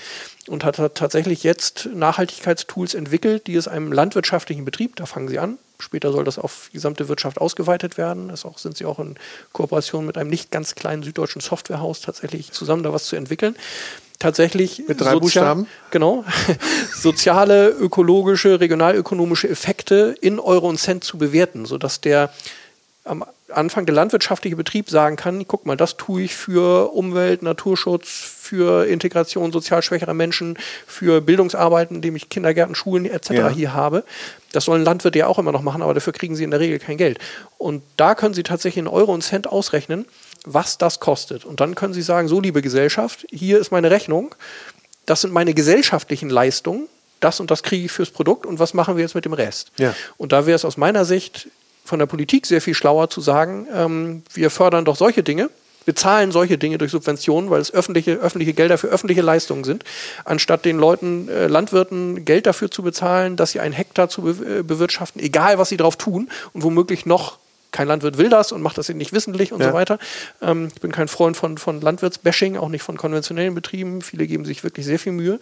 und hat tatsächlich jetzt Nachhaltigkeitstools entwickelt, die es einem landwirtschaftlichen Betrieb, da fangen sie an, Später soll das auf die gesamte Wirtschaft ausgeweitet werden. Das auch, sind sie auch in Kooperation mit einem nicht ganz kleinen süddeutschen Softwarehaus tatsächlich zusammen da was zu entwickeln tatsächlich mit drei Buchstaben. Genau. soziale, ökologische, regionalökonomische Effekte in Euro und Cent zu bewerten, sodass der am anfangende landwirtschaftliche Betrieb sagen kann, guck mal, das tue ich für Umwelt, Naturschutz, für Integration sozial schwächerer Menschen, für Bildungsarbeiten, indem ich Kindergärten, Schulen etc. Ja. hier habe. Das sollen Landwirte ja auch immer noch machen, aber dafür kriegen sie in der Regel kein Geld. Und da können sie tatsächlich in Euro und Cent ausrechnen, was das kostet. Und dann können sie sagen, so liebe Gesellschaft, hier ist meine Rechnung, das sind meine gesellschaftlichen Leistungen, das und das kriege ich fürs Produkt und was machen wir jetzt mit dem Rest? Ja. Und da wäre es aus meiner Sicht von der Politik sehr viel schlauer zu sagen, ähm, wir fördern doch solche Dinge, bezahlen solche Dinge durch Subventionen, weil es öffentliche, öffentliche Gelder für öffentliche Leistungen sind, anstatt den Leuten, äh, Landwirten Geld dafür zu bezahlen, dass sie einen Hektar zu be äh, bewirtschaften, egal was sie drauf tun und womöglich noch kein Landwirt will das und macht das nicht wissentlich und ja. so weiter. Ähm, ich bin kein Freund von, von Landwirtsbashing, auch nicht von konventionellen Betrieben. Viele geben sich wirklich sehr viel Mühe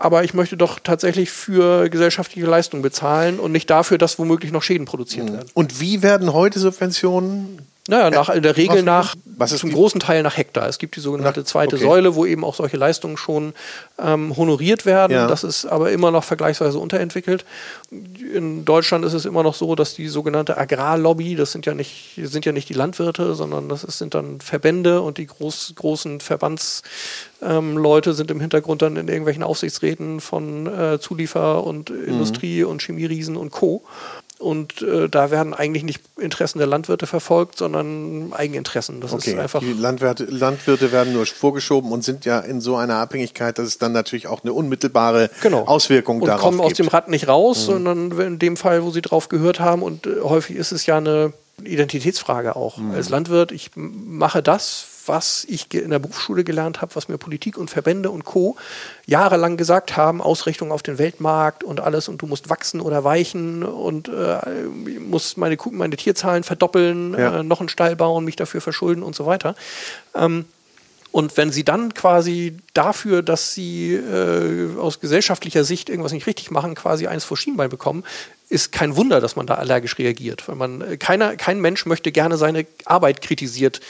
aber ich möchte doch tatsächlich für gesellschaftliche Leistungen bezahlen und nicht dafür, dass womöglich noch Schäden produziert mhm. werden. Und wie werden heute Subventionen naja, nach, in der Regel nach, zum großen Teil nach Hektar. Es gibt die sogenannte zweite okay. Säule, wo eben auch solche Leistungen schon ähm, honoriert werden. Ja. Das ist aber immer noch vergleichsweise unterentwickelt. In Deutschland ist es immer noch so, dass die sogenannte Agrarlobby, das sind ja nicht, sind ja nicht die Landwirte, sondern das ist, sind dann Verbände und die groß, großen Verbandsleute ähm, sind im Hintergrund dann in irgendwelchen Aufsichtsräten von äh, Zuliefer- und mhm. Industrie- und Chemieriesen und Co. Und äh, da werden eigentlich nicht Interessen der Landwirte verfolgt, sondern Eigeninteressen. Das okay. ist einfach. Die Landwirte, Landwirte werden nur vorgeschoben und sind ja in so einer Abhängigkeit, dass es dann natürlich auch eine unmittelbare genau. Auswirkung und darauf kommen aus gibt. dem Rad nicht raus, mhm. sondern in dem Fall, wo sie drauf gehört haben. Und äh, häufig ist es ja eine Identitätsfrage auch. Mhm. Als Landwirt, ich mache das, was ich in der Berufsschule gelernt habe, was mir Politik und Verbände und Co. jahrelang gesagt haben, Ausrichtung auf den Weltmarkt und alles und du musst wachsen oder weichen und äh, musst meine, meine Tierzahlen verdoppeln, ja. äh, noch einen Stall bauen, mich dafür verschulden und so weiter. Ähm, und wenn sie dann quasi dafür, dass sie äh, aus gesellschaftlicher Sicht irgendwas nicht richtig machen, quasi eins vor Schienbein bekommen, ist kein Wunder, dass man da allergisch reagiert. Weil man, äh, keiner, kein Mensch möchte gerne seine Arbeit kritisiert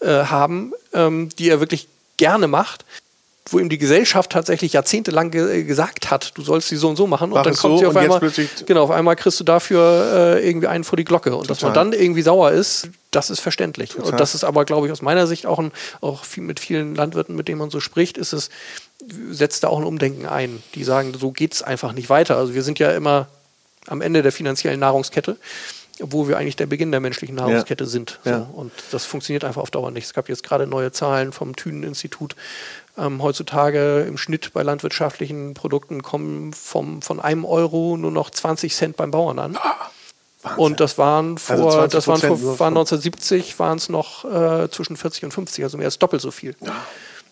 äh, haben, ähm, die er wirklich gerne macht, wo ihm die Gesellschaft tatsächlich jahrzehntelang ge gesagt hat, du sollst sie so und so machen und dann kommt so sie auf einmal, genau, auf einmal kriegst du dafür äh, irgendwie einen vor die Glocke und Total. dass man dann irgendwie sauer ist, das ist verständlich. Total. Und das ist aber, glaube ich, aus meiner Sicht auch, ein, auch viel, mit vielen Landwirten, mit denen man so spricht, ist es, setzt da auch ein Umdenken ein. Die sagen, so geht es einfach nicht weiter. Also wir sind ja immer am Ende der finanziellen Nahrungskette obwohl wir eigentlich der Beginn der menschlichen Nahrungskette ja. sind. So. Ja. Und das funktioniert einfach auf Dauer nicht. Es gab jetzt gerade neue Zahlen vom Thünen-Institut. Ähm, heutzutage im Schnitt bei landwirtschaftlichen Produkten kommen vom, von einem Euro nur noch 20 Cent beim Bauern an. Ah, und das waren also vor, also das waren, vor, waren 1970 waren es noch äh, zwischen 40 und 50, also mehr als doppelt so viel. Ja.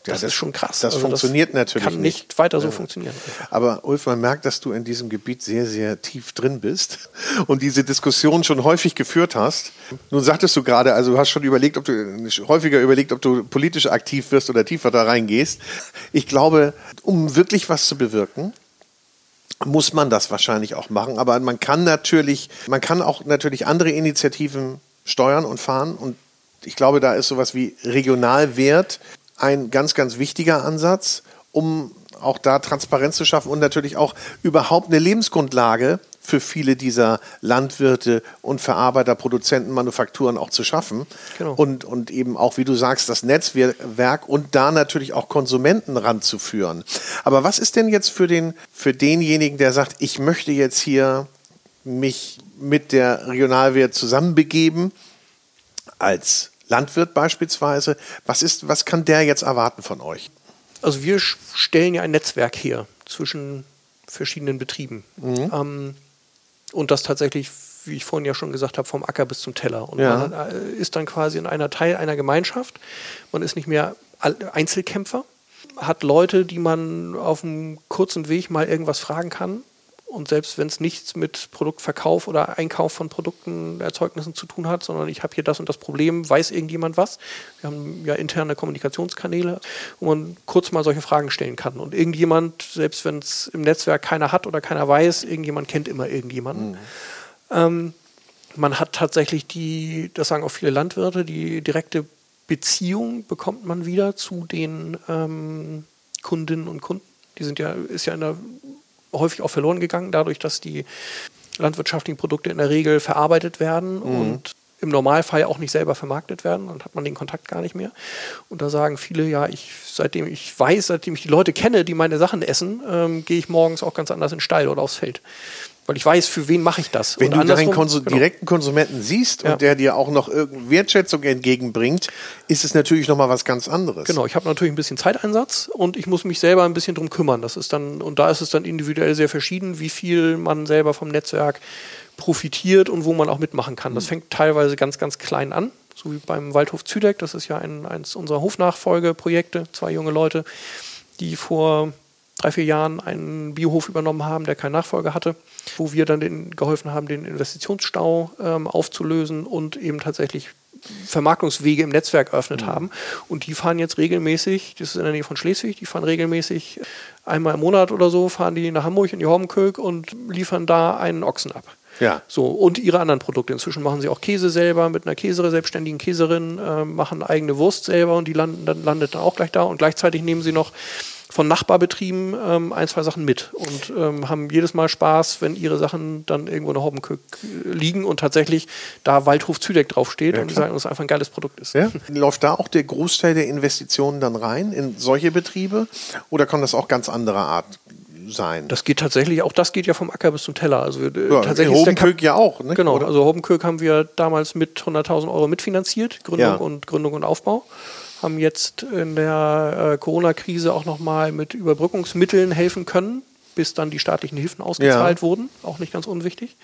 Das, das, ist schon krass. Das also funktioniert das natürlich kann nicht. nicht weiter so ja. funktionieren. Aber Ulf, man merkt, dass du in diesem Gebiet sehr, sehr tief drin bist und diese Diskussion schon häufig geführt hast. Nun sagtest du gerade, also du hast schon überlegt, ob du häufiger überlegt, ob du politisch aktiv wirst oder tiefer da reingehst. Ich glaube, um wirklich was zu bewirken, muss man das wahrscheinlich auch machen. Aber man kann natürlich, man kann auch natürlich andere Initiativen steuern und fahren und ich glaube, da ist sowas wie Regionalwert ein ganz, ganz wichtiger Ansatz, um auch da Transparenz zu schaffen und natürlich auch überhaupt eine Lebensgrundlage für viele dieser Landwirte und Verarbeiter, Produzenten, Manufakturen auch zu schaffen. Genau. Und, und eben auch, wie du sagst, das Netzwerk und da natürlich auch Konsumenten ranzuführen. Aber was ist denn jetzt für, den, für denjenigen, der sagt, ich möchte jetzt hier mich mit der Regionalwert zusammenbegeben als Landwirt beispielsweise. Was, ist, was kann der jetzt erwarten von euch? Also wir stellen ja ein Netzwerk her zwischen verschiedenen Betrieben. Mhm. Ähm, und das tatsächlich, wie ich vorhin ja schon gesagt habe, vom Acker bis zum Teller. Und ja. man äh, ist dann quasi in einer Teil einer Gemeinschaft. Man ist nicht mehr Einzelkämpfer, hat Leute, die man auf einem kurzen Weg mal irgendwas fragen kann und selbst wenn es nichts mit Produktverkauf oder Einkauf von Produkten, Erzeugnissen zu tun hat, sondern ich habe hier das und das Problem, weiß irgendjemand was? Wir haben ja interne Kommunikationskanäle, wo man kurz mal solche Fragen stellen kann. Und irgendjemand, selbst wenn es im Netzwerk keiner hat oder keiner weiß, irgendjemand kennt immer irgendjemanden. Mhm. Ähm, man hat tatsächlich die, das sagen auch viele Landwirte, die direkte Beziehung bekommt man wieder zu den ähm, Kundinnen und Kunden. Die sind ja, ist ja in der häufig auch verloren gegangen, dadurch, dass die landwirtschaftlichen Produkte in der Regel verarbeitet werden mhm. und im Normalfall auch nicht selber vermarktet werden, dann hat man den Kontakt gar nicht mehr. Und da sagen viele, ja, ich, seitdem ich weiß, seitdem ich die Leute kenne, die meine Sachen essen, ähm, gehe ich morgens auch ganz anders in den Stall oder aufs Feld weil ich weiß, für wen mache ich das. Wenn und du deinen Konsum genau. direkten Konsumenten siehst ja. und der dir auch noch irgendeine Wertschätzung entgegenbringt, ist es natürlich nochmal was ganz anderes. Genau, ich habe natürlich ein bisschen Zeiteinsatz und ich muss mich selber ein bisschen drum kümmern. Das ist dann, und da ist es dann individuell sehr verschieden, wie viel man selber vom Netzwerk profitiert und wo man auch mitmachen kann. Das hm. fängt teilweise ganz, ganz klein an, so wie beim Waldhof Züdeck. Das ist ja ein, eins unserer Hofnachfolgeprojekte, zwei junge Leute, die vor drei, vier Jahren einen Biohof übernommen haben, der keinen Nachfolger hatte, wo wir dann den, geholfen haben, den Investitionsstau ähm, aufzulösen und eben tatsächlich Vermarktungswege im Netzwerk eröffnet mhm. haben. Und die fahren jetzt regelmäßig, das ist in der Nähe von Schleswig, die fahren regelmäßig einmal im Monat oder so, fahren die nach Hamburg in die Horbenkirk und liefern da einen Ochsen ab. Ja. So, und ihre anderen Produkte. Inzwischen machen sie auch Käse selber mit einer Käsere, selbstständigen Käserin, äh, machen eigene Wurst selber und die landen, dann, landet dann auch gleich da. Und gleichzeitig nehmen sie noch von Nachbarbetrieben ähm, ein, zwei Sachen mit und ähm, haben jedes Mal Spaß, wenn ihre Sachen dann irgendwo in der Hobbenkirk liegen und tatsächlich da Waldhof Züdeck draufsteht ja, und die sagen, dass es einfach ein geiles Produkt ist. Ja. Läuft da auch der Großteil der Investitionen dann rein in solche Betriebe oder kann das auch ganz andere Art sein. Das geht tatsächlich, auch das geht ja vom Acker bis zum Teller. Also wir, ja, tatsächlich Hobenkirk ja auch. Ne? Genau, Oder? also Hobenkirk haben wir damals mit 100.000 Euro mitfinanziert, Gründung, ja. und, Gründung und Aufbau haben jetzt in der äh, Corona-Krise auch nochmal mit Überbrückungsmitteln helfen können, bis dann die staatlichen Hilfen ausgezahlt ja. wurden, auch nicht ganz unwichtig,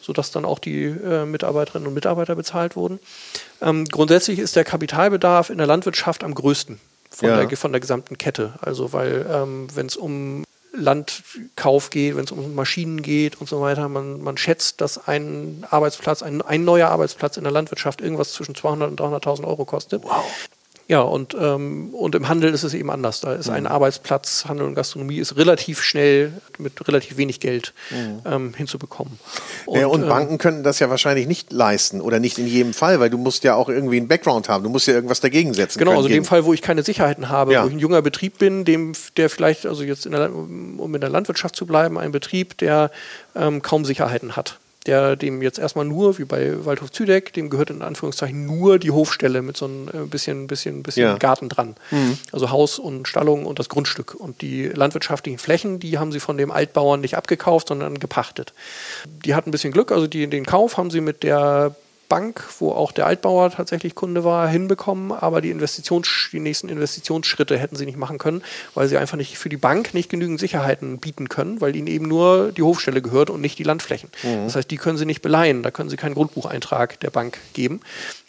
sodass dann auch die äh, Mitarbeiterinnen und Mitarbeiter bezahlt wurden. Ähm, grundsätzlich ist der Kapitalbedarf in der Landwirtschaft am größten von, ja. der, von der gesamten Kette. Also weil ähm, wenn es um Landkauf geht, wenn es um Maschinen geht und so weiter. Man, man schätzt, dass ein Arbeitsplatz, ein, ein neuer Arbeitsplatz in der Landwirtschaft irgendwas zwischen 200 und 300.000 Euro kostet. Wow. Ja, und, ähm, und im Handel ist es eben anders. Da ist mhm. ein Arbeitsplatz, Handel und Gastronomie ist relativ schnell mit relativ wenig Geld mhm. ähm, hinzubekommen. Und, ja, und ähm, Banken könnten das ja wahrscheinlich nicht leisten oder nicht in jedem Fall, weil du musst ja auch irgendwie einen Background haben. Du musst ja irgendwas dagegen setzen. Genau, also in dem Fall, wo ich keine Sicherheiten habe, ja. wo ich ein junger Betrieb bin, dem, der vielleicht, also jetzt in der, um in der Landwirtschaft zu bleiben, ein Betrieb, der ähm, kaum Sicherheiten hat der dem jetzt erstmal nur, wie bei Waldhof Züdeck, dem gehört in Anführungszeichen nur die Hofstelle mit so ein äh, bisschen, bisschen, bisschen ja. Garten dran. Mhm. Also Haus und Stallung und das Grundstück. Und die landwirtschaftlichen Flächen, die haben sie von dem Altbauern nicht abgekauft, sondern gepachtet. Die hatten ein bisschen Glück, also die, den Kauf haben sie mit der Bank, wo auch der Altbauer tatsächlich Kunde war, hinbekommen, aber die, Investitions, die nächsten Investitionsschritte hätten sie nicht machen können, weil sie einfach nicht für die Bank nicht genügend Sicherheiten bieten können, weil ihnen eben nur die Hofstelle gehört und nicht die Landflächen. Mhm. Das heißt, die können sie nicht beleihen, da können sie keinen Grundbucheintrag der Bank geben.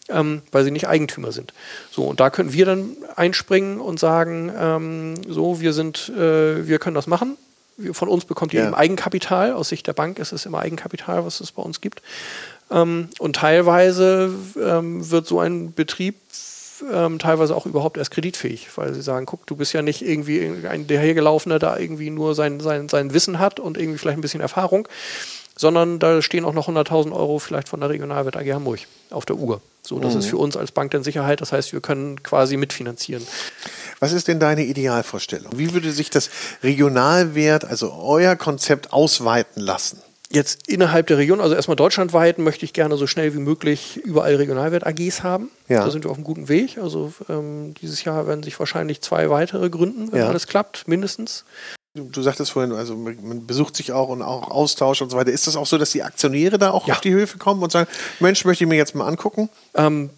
Ähm, weil sie nicht Eigentümer sind. So, und da können wir dann einspringen und sagen, ähm, so, wir sind, äh, wir können das machen. Von uns bekommt ihr ja. eben Eigenkapital. Aus Sicht der Bank ist es immer Eigenkapital, was es bei uns gibt. Ähm, und teilweise ähm, wird so ein Betrieb ähm, teilweise auch überhaupt erst kreditfähig, weil sie sagen, guck, du bist ja nicht irgendwie ein dahergelaufener, der irgendwie nur sein, sein, sein Wissen hat und irgendwie vielleicht ein bisschen Erfahrung, sondern da stehen auch noch 100.000 Euro vielleicht von der Regionalwert AG Hamburg auf der Uhr. So, das mhm. ist für uns als Bank dann Sicherheit. Das heißt, wir können quasi mitfinanzieren. Was ist denn deine Idealvorstellung? Wie würde sich das Regionalwert, also euer Konzept ausweiten lassen? Jetzt innerhalb der Region, also erstmal deutschlandweit, möchte ich gerne so schnell wie möglich überall Regionalwert-AGs haben. Ja. Da sind wir auf einem guten Weg. Also ähm, dieses Jahr werden sich wahrscheinlich zwei weitere gründen, wenn ja. alles klappt, mindestens. Du, du sagtest vorhin, also man besucht sich auch und auch Austausch und so weiter. Ist das auch so, dass die Aktionäre da auch ja. auf die Höfe kommen und sagen, Mensch, möchte ich mir jetzt mal angucken? Ähm,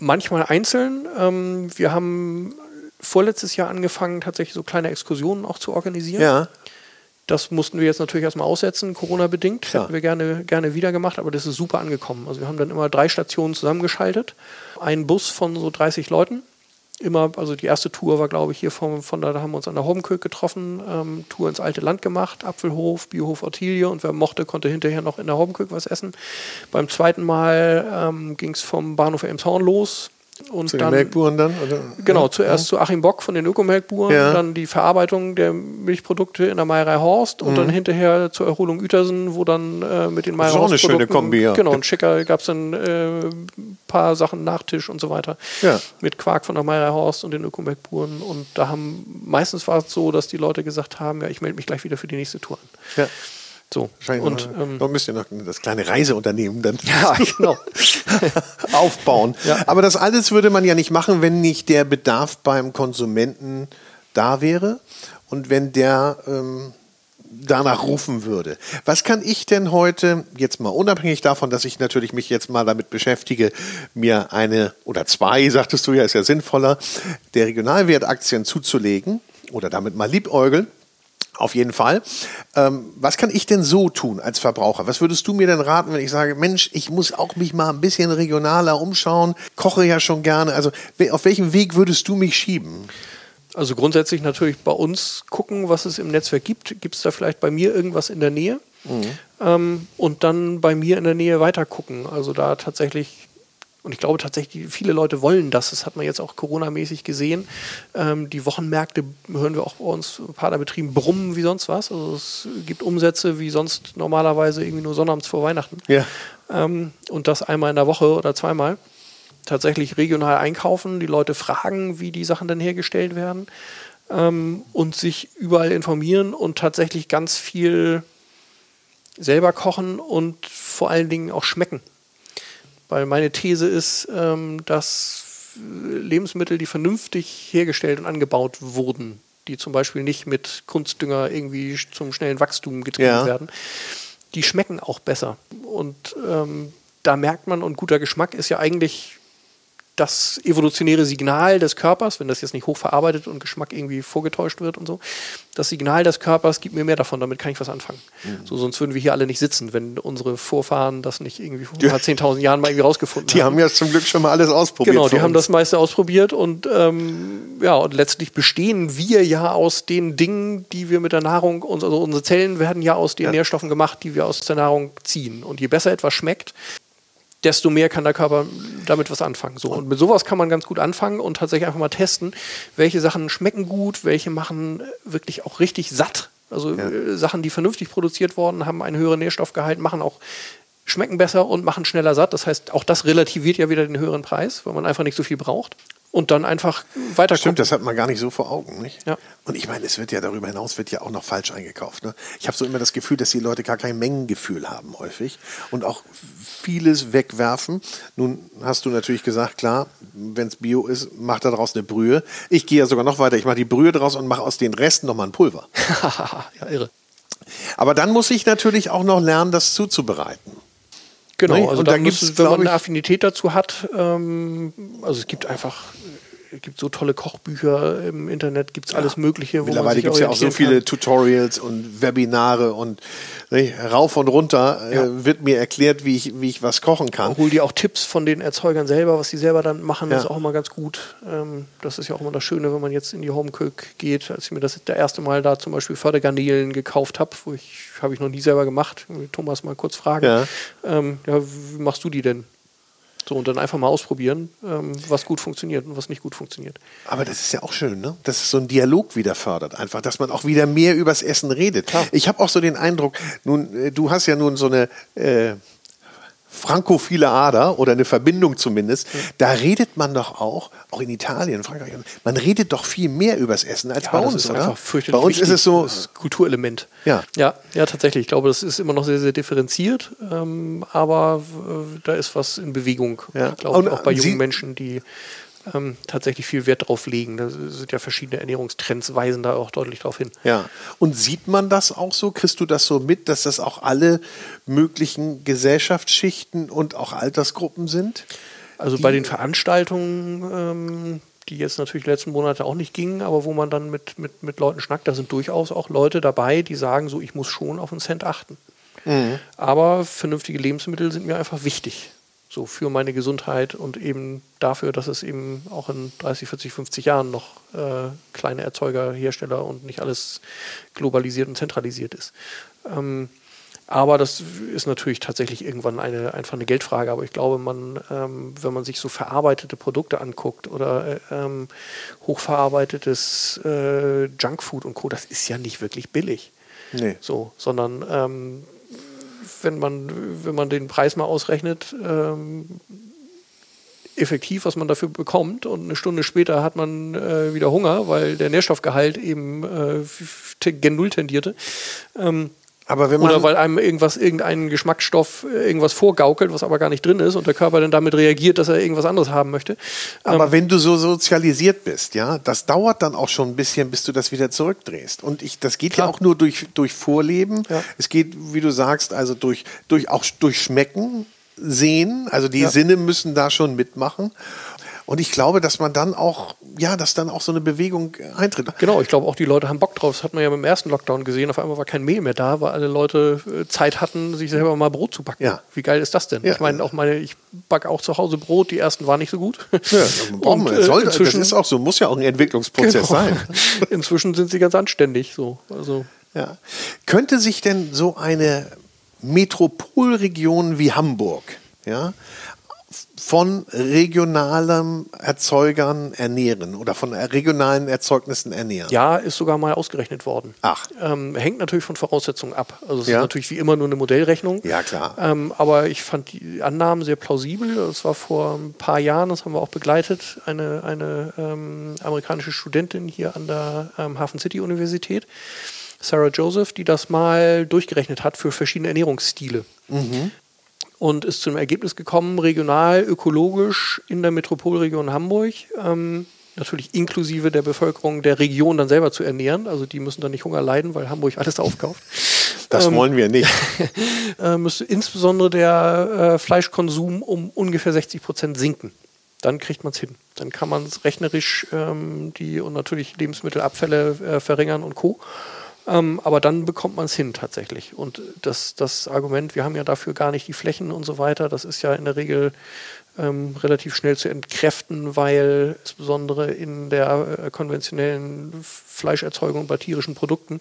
manchmal einzeln. Ähm, wir haben vorletztes Jahr angefangen, tatsächlich so kleine Exkursionen auch zu organisieren. Ja. Das mussten wir jetzt natürlich erstmal aussetzen, Corona-bedingt. Ja. Hätten wir gerne, gerne wieder gemacht, aber das ist super angekommen. Also wir haben dann immer drei Stationen zusammengeschaltet. Ein Bus von so 30 Leuten. Immer, also die erste Tour war, glaube ich, hier von, von da, da haben wir uns an der Homenkirk getroffen, ähm, Tour ins alte Land gemacht, Apfelhof, Biohof Ottilie und wer mochte, konnte hinterher noch in der Homenkirk was essen. Beim zweiten Mal ähm, ging es vom Bahnhof Elmshorn los, und zu den dann, Melkburen dann? Oder? Genau, zuerst ja. zu Achim Bock von den Ökomelkburen, ja. dann die Verarbeitung der Milchprodukte in der Meierei Horst und mhm. dann hinterher zur Erholung Uetersen, wo dann äh, mit den Meierei Horst. So eine schöne Kombi, ja. Genau, und schicker gab es dann ein äh, paar Sachen, Nachtisch und so weiter. Ja. Mit Quark von der Meierei Horst und den Ökomelkburen. Und da haben, meistens war es so, dass die Leute gesagt haben, ja, ich melde mich gleich wieder für die nächste Tour an. Ja. So. Und ähm, noch müsst ihr noch das kleine Reiseunternehmen dann ja, genau. aufbauen. Ja. Aber das alles würde man ja nicht machen, wenn nicht der Bedarf beim Konsumenten da wäre und wenn der ähm, danach rufen würde. Was kann ich denn heute, jetzt mal unabhängig davon, dass ich natürlich mich jetzt mal damit beschäftige, mir eine oder zwei, sagtest du ja, ist ja sinnvoller, der Regionalwertaktien zuzulegen oder damit mal liebäugeln, auf jeden Fall. Ähm, was kann ich denn so tun als Verbraucher? Was würdest du mir denn raten, wenn ich sage, Mensch, ich muss auch mich mal ein bisschen regionaler umschauen, koche ja schon gerne. Also auf welchem Weg würdest du mich schieben? Also grundsätzlich natürlich bei uns gucken, was es im Netzwerk gibt. Gibt es da vielleicht bei mir irgendwas in der Nähe? Mhm. Ähm, und dann bei mir in der Nähe weiter gucken. Also da tatsächlich und ich glaube tatsächlich, viele Leute wollen das. Das hat man jetzt auch Corona-mäßig gesehen. Ähm, die Wochenmärkte, hören wir auch bei uns Partnerbetrieben, brummen wie sonst was. Also es gibt Umsätze wie sonst normalerweise irgendwie nur sonnabends vor Weihnachten. Ja. Ähm, und das einmal in der Woche oder zweimal. Tatsächlich regional einkaufen, die Leute fragen, wie die Sachen dann hergestellt werden ähm, und sich überall informieren und tatsächlich ganz viel selber kochen und vor allen Dingen auch schmecken. Weil meine These ist, ähm, dass Lebensmittel, die vernünftig hergestellt und angebaut wurden, die zum Beispiel nicht mit Kunstdünger irgendwie zum schnellen Wachstum getrieben ja. werden, die schmecken auch besser. Und ähm, da merkt man, und guter Geschmack ist ja eigentlich das evolutionäre Signal des Körpers, wenn das jetzt nicht hochverarbeitet und Geschmack irgendwie vorgetäuscht wird und so, das Signal des Körpers gibt mir mehr davon, damit kann ich was anfangen. Mhm. So, sonst würden wir hier alle nicht sitzen, wenn unsere Vorfahren das nicht irgendwie vor ja. 10.000 Jahren mal irgendwie rausgefunden haben. Die haben ja zum Glück schon mal alles ausprobiert. Genau, die haben das meiste ausprobiert und ähm, ja, und letztlich bestehen wir ja aus den Dingen, die wir mit der Nahrung, also unsere Zellen werden ja aus den ja. Nährstoffen gemacht, die wir aus der Nahrung ziehen. Und je besser etwas schmeckt, desto mehr kann der Körper damit was anfangen. So. Und mit sowas kann man ganz gut anfangen und tatsächlich einfach mal testen, welche Sachen schmecken gut, welche machen wirklich auch richtig satt. Also ja. äh, Sachen, die vernünftig produziert worden, haben einen höheren Nährstoffgehalt, machen auch schmecken besser und machen schneller satt. Das heißt, auch das relativiert ja wieder den höheren Preis, weil man einfach nicht so viel braucht und dann einfach weiter. Stimmt, das hat man gar nicht so vor Augen, nicht? Ja. Und ich meine, es wird ja darüber hinaus wird ja auch noch falsch eingekauft. Ne? Ich habe so immer das Gefühl, dass die Leute gar kein Mengengefühl haben häufig und auch vieles wegwerfen. Nun hast du natürlich gesagt, klar, wenn es Bio ist, mach da draus eine Brühe. Ich gehe ja sogar noch weiter. Ich mache die Brühe draus und mache aus den Resten nochmal ein Pulver. ja, irre. Aber dann muss ich natürlich auch noch lernen, das zuzubereiten. Genau, also da gibt's, wenn man eine Affinität dazu hat, ähm, also es gibt einfach es gibt so tolle Kochbücher im Internet, gibt es ja. alles Mögliche. Mittlerweile gibt es ja auch so viele kann. Tutorials und Webinare und ne, rauf und runter äh, ja. äh, wird mir erklärt, wie ich, wie ich was kochen kann. Hol dir auch Tipps von den Erzeugern selber, was sie selber dann machen, ja. ist auch immer ganz gut. Ähm, das ist ja auch immer das Schöne, wenn man jetzt in die Homecook geht. Als ich mir das das erste Mal da zum Beispiel Fördergarnelen gekauft habe, wo ich habe ich noch nie selber gemacht. Thomas mal kurz fragen. Ja. Ähm, ja, wie machst du die denn? So, und dann einfach mal ausprobieren, ähm, was gut funktioniert und was nicht gut funktioniert. Aber das ist ja auch schön, ne? Dass es so einen Dialog wieder fördert, einfach, dass man auch wieder mehr übers Essen redet. Klar. Ich habe auch so den Eindruck, nun, äh, du hast ja nun so eine äh, frankophile Ader oder eine Verbindung zumindest, da redet man doch auch, auch in Italien, Frankreich, man redet doch viel mehr übers Essen als ja, bei uns, oder? Bei uns wichtig. ist es so das Kulturelement. Ja. ja, ja, tatsächlich. Ich glaube, das ist immer noch sehr, sehr differenziert, ähm, aber äh, da ist was in Bewegung. Ja. Ich glaube, auch bei jungen Sie Menschen, die ähm, tatsächlich viel Wert drauf legen. Da sind ja verschiedene Ernährungstrends, weisen da auch deutlich darauf hin. Ja, und sieht man das auch so? Kriegst du das so mit, dass das auch alle möglichen Gesellschaftsschichten und auch Altersgruppen sind? Also bei den Veranstaltungen, ähm, die jetzt natürlich letzten Monate auch nicht gingen, aber wo man dann mit, mit, mit Leuten schnackt, da sind durchaus auch Leute dabei, die sagen, so ich muss schon auf einen Cent achten. Mhm. Aber vernünftige Lebensmittel sind mir einfach wichtig so für meine Gesundheit und eben dafür, dass es eben auch in 30, 40, 50 Jahren noch äh, kleine Erzeuger, Hersteller und nicht alles globalisiert und zentralisiert ist. Ähm, aber das ist natürlich tatsächlich irgendwann eine, einfach eine Geldfrage. Aber ich glaube, man, ähm, wenn man sich so verarbeitete Produkte anguckt oder äh, ähm, hochverarbeitetes äh, Junkfood und Co., das ist ja nicht wirklich billig. Nee. So, sondern ähm, wenn man, wenn man den Preis mal ausrechnet, ähm, effektiv, was man dafür bekommt. Und eine Stunde später hat man äh, wieder Hunger, weil der Nährstoffgehalt eben äh, gen Null tendierte. Ähm, Oder weil einem irgendwas, irgendein Geschmacksstoff, äh, irgendwas vorgaukelt, was aber gar nicht drin ist und der Körper dann damit reagiert, dass er irgendwas anderes haben möchte. Aber wenn du so sozialisiert bist, ja, das dauert dann auch schon ein bisschen, bis du das wieder zurückdrehst. Und ich, das geht ja auch nur durch, durch Vorleben. Ja. Es geht, wie du sagst, also durch, durch auch durch Schmecken, Sehen. Also die Ja. Sinne müssen da schon mitmachen. Und ich glaube, dass man dann auch, ja, dass dann auch so eine Bewegung eintritt. Genau, ich glaube auch die Leute haben Bock drauf. Das hat man ja beim ersten Lockdown gesehen. Auf einmal war kein Mehl mehr da, weil alle Leute äh, Zeit hatten, sich selber mal Brot zu backen. Ja. Wie geil ist das denn? Ja. Ich meine, auch meine, ich backe auch zu Hause Brot. Die ersten waren nicht so gut. Ja? Und, äh, Soll, das inzwischen- ist auch so, muss ja auch ein Entwicklungsprozess Genau. sein. Inzwischen sind sie ganz anständig. So. Also, Ja. Könnte sich denn so eine Metropolregion wie Hamburg ja, von regionalen Erzeugern ernähren oder von regionalen Erzeugnissen ernähren? ja, ist sogar mal ausgerechnet worden. Ach. Ähm, hängt natürlich von Voraussetzungen ab. Also es Ja. ist natürlich wie immer nur eine Modellrechnung. Ja, klar. Ähm, aber ich fand die Annahmen sehr plausibel. Das war vor ein paar Jahren, das haben wir auch begleitet, eine, eine ähm, amerikanische Studentin hier an der ähm, Hafen City Universität, Sarah Joseph, die das mal durchgerechnet hat für verschiedene Ernährungsstile. Und ist zu dem Ergebnis gekommen, regional, ökologisch in der Metropolregion Hamburg, ähm, natürlich inklusive der Bevölkerung der Region dann selber zu ernähren. Also die müssen dann nicht Hunger leiden, weil Hamburg alles aufkauft Das ähm, wollen wir nicht. äh, müsste insbesondere der äh, Fleischkonsum um ungefähr 60 Prozent sinken. Dann kriegt man es hin. Dann kann man es rechnerisch ähm, die und natürlich Lebensmittelabfälle äh, verringern und Co. Ähm, aber dann bekommt man es hin tatsächlich. Und das, das Argument, wir haben ja dafür gar nicht die Flächen und so weiter, das ist ja in der Regel ähm, relativ schnell zu entkräften, weil insbesondere in der äh, konventionellen Fleischerzeugung bei tierischen Produkten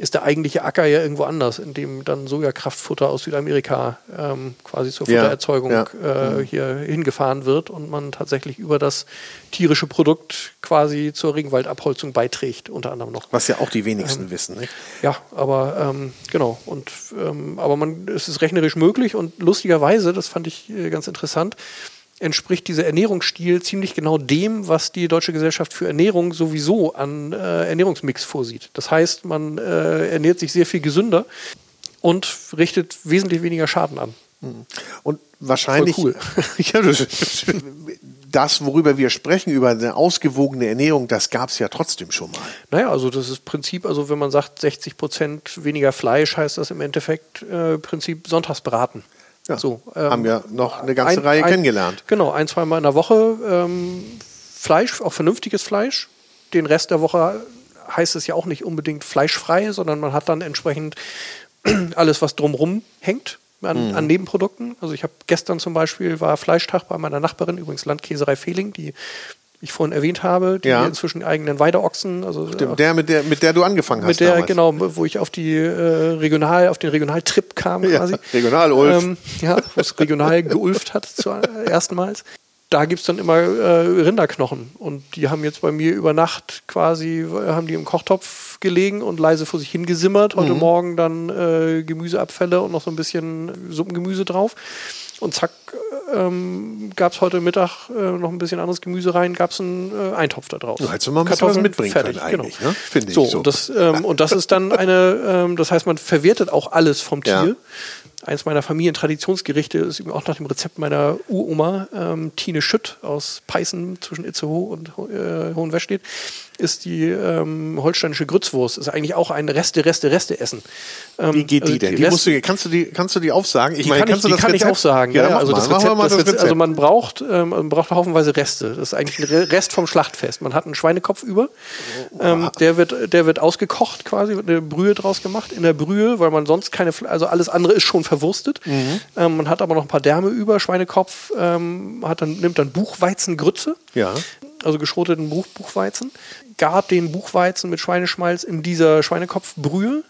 ist der eigentliche Acker ja irgendwo anders, in dem dann Sojakraftfutter aus Südamerika ähm, quasi zur Ja, Futtererzeugung ja. Äh, hier hingefahren wird und man tatsächlich über das tierische Produkt quasi zur Regenwaldabholzung beiträgt, unter anderem noch. Was ja auch die wenigsten wissen. Nicht? Ja, aber ähm, genau. Und ähm, aber man es ist rechnerisch möglich und lustigerweise, das fand ich äh, ganz interessant, entspricht dieser Ernährungsstil ziemlich genau dem, was die Deutsche Gesellschaft für Ernährung sowieso an äh, Ernährungsmix vorsieht. Das heißt, man äh, ernährt sich sehr viel gesünder und richtet wesentlich weniger Schaden an. Und wahrscheinlich, Voll ja, das, das, worüber wir sprechen, über eine ausgewogene Ernährung, das gab es ja trotzdem schon mal. Naja, also das ist Prinzip, also wenn man sagt 60 Prozent weniger Fleisch, heißt das im Endeffekt äh, Prinzip Sonntagsbraten. Ja, so, haben ähm, wir noch eine ganze ein- Reihe ein- kennengelernt. Genau, ein, zweimal in der Woche ähm, Fleisch, auch vernünftiges Fleisch. Den Rest der Woche heißt es ja auch nicht unbedingt fleischfrei, sondern man hat dann entsprechend alles, was drumrum hängt an, an Nebenprodukten. Also ich habe gestern zum Beispiel war Fleischtag bei meiner Nachbarin, übrigens Landkäserei Fehling, die ich vorhin erwähnt habe, die Ja. inzwischen eigenen Weideochsen, also Dem- Der, mit der, mit der du angefangen hast mit der, damals. genau, wo ich auf die äh, Regional, auf den Regionaltrip kam Ja, quasi. Regional-Ulf. Ähm, ja, wo es regional geulft hat zu äh, erstmals. Da gibt es dann immer äh, Rinderknochen. Und die haben jetzt bei mir über Nacht quasi, äh, haben die im Kochtopf gelegen und leise vor sich hingesimmert. Heute Morgen dann äh, Gemüseabfälle und noch so ein bisschen Suppengemüse drauf. Und zack, ähm, gab es heute Mittag äh, noch ein bisschen anderes Gemüse rein, gab es einen äh, Eintopf da draus. Du hättest du mal ein bisschen was mitbringen können eigentlich, ne? Finde ich so, so. Und, das, ähm, und das ist dann eine, ähm, das heißt, man verwertet auch alles vom Tier. Ja. Eins meiner Familientraditionsgerichte ist eben auch nach dem Rezept meiner Uroma, ähm, Tine Schütt aus Peißen zwischen Itzehoe und äh, Hohenwestedt, ist die ähm, holsteinische Grützwurst. Ist eigentlich auch ein Reste, Reste, Reste essen. Ähm, Wie geht also die denn? Die Rest- musst du, kannst, du die, kannst du die aufsagen? Ich die meine, kann, ich, kannst die du das kann ich Rezept? auch sagen. Ja, Ja, also, das Rezept, das Rezept, also man braucht, ähm, man braucht haufenweise Reste. Das ist eigentlich ein Re- Rest vom Schlachtfest. Man hat einen Schweinekopf über. Ähm, der, wird, der wird ausgekocht quasi, wird eine Brühe draus gemacht. In der Brühe, weil man sonst keine, also alles andere ist schon verwurstet. Mhm. Ähm, man hat aber noch ein paar Därme über. Schweinekopf ähm, hat dann, nimmt dann Buchweizengrütze Ja. Also geschroteten Buch Buchweizen, gart den Buchweizen mit Schweineschmalz in dieser Schweinekopfbrühe.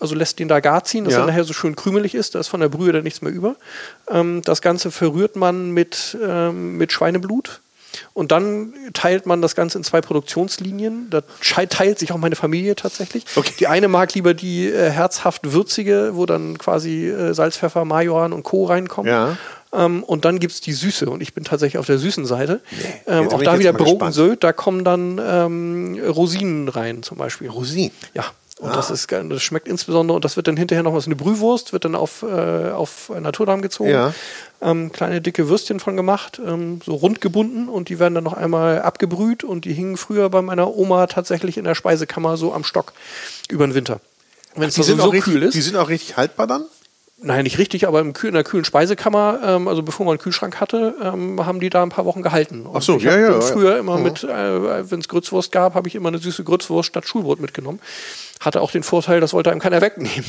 Also lässt den da gar ziehen, dass Ja. er nachher so schön krümelig ist, da ist von der Brühe dann nichts mehr über. Ähm, das Ganze verrührt man mit, ähm, mit Schweineblut. Und dann teilt man das Ganze in zwei Produktionslinien. Da teilt sich auch meine Familie tatsächlich. Okay. Die eine mag lieber die äh, herzhaft würzige, wo dann quasi äh, Salz, Pfeffer, Majoran und Co. reinkommen. Ja. Ähm, und dann gibt es die Süße und ich bin tatsächlich auf der süßen Seite. ähm, jetzt auch da wieder mal Broken gespannt. Sylt, da kommen dann ähm, Rosinen rein zum Beispiel. Rosinen. Ja. Und ah. das, ist, das schmeckt insbesondere, und das wird dann hinterher noch was, eine Brühwurst, wird dann auf, äh, auf Naturdarm gezogen. Ja. Ähm, kleine dicke Würstchen von gemacht, ähm, so rund gebunden und die werden dann noch einmal abgebrüht und die hingen früher bei meiner Oma tatsächlich in der Speisekammer so am Stock über den Winter. Wenn es so kühl ist. Die sind auch richtig haltbar dann? Nein, nicht richtig, aber in der kühlen Speisekammer, ähm, also bevor man einen Kühlschrank hatte, ähm, haben die da ein paar Wochen gehalten. Und Ach so, ja, ja. Früher immer mhm. mit, äh, wenn es Grützwurst gab, habe ich immer eine süße Grützwurst statt Schulbrot mitgenommen. Hatte auch den Vorteil, das wollte einem keiner wegnehmen.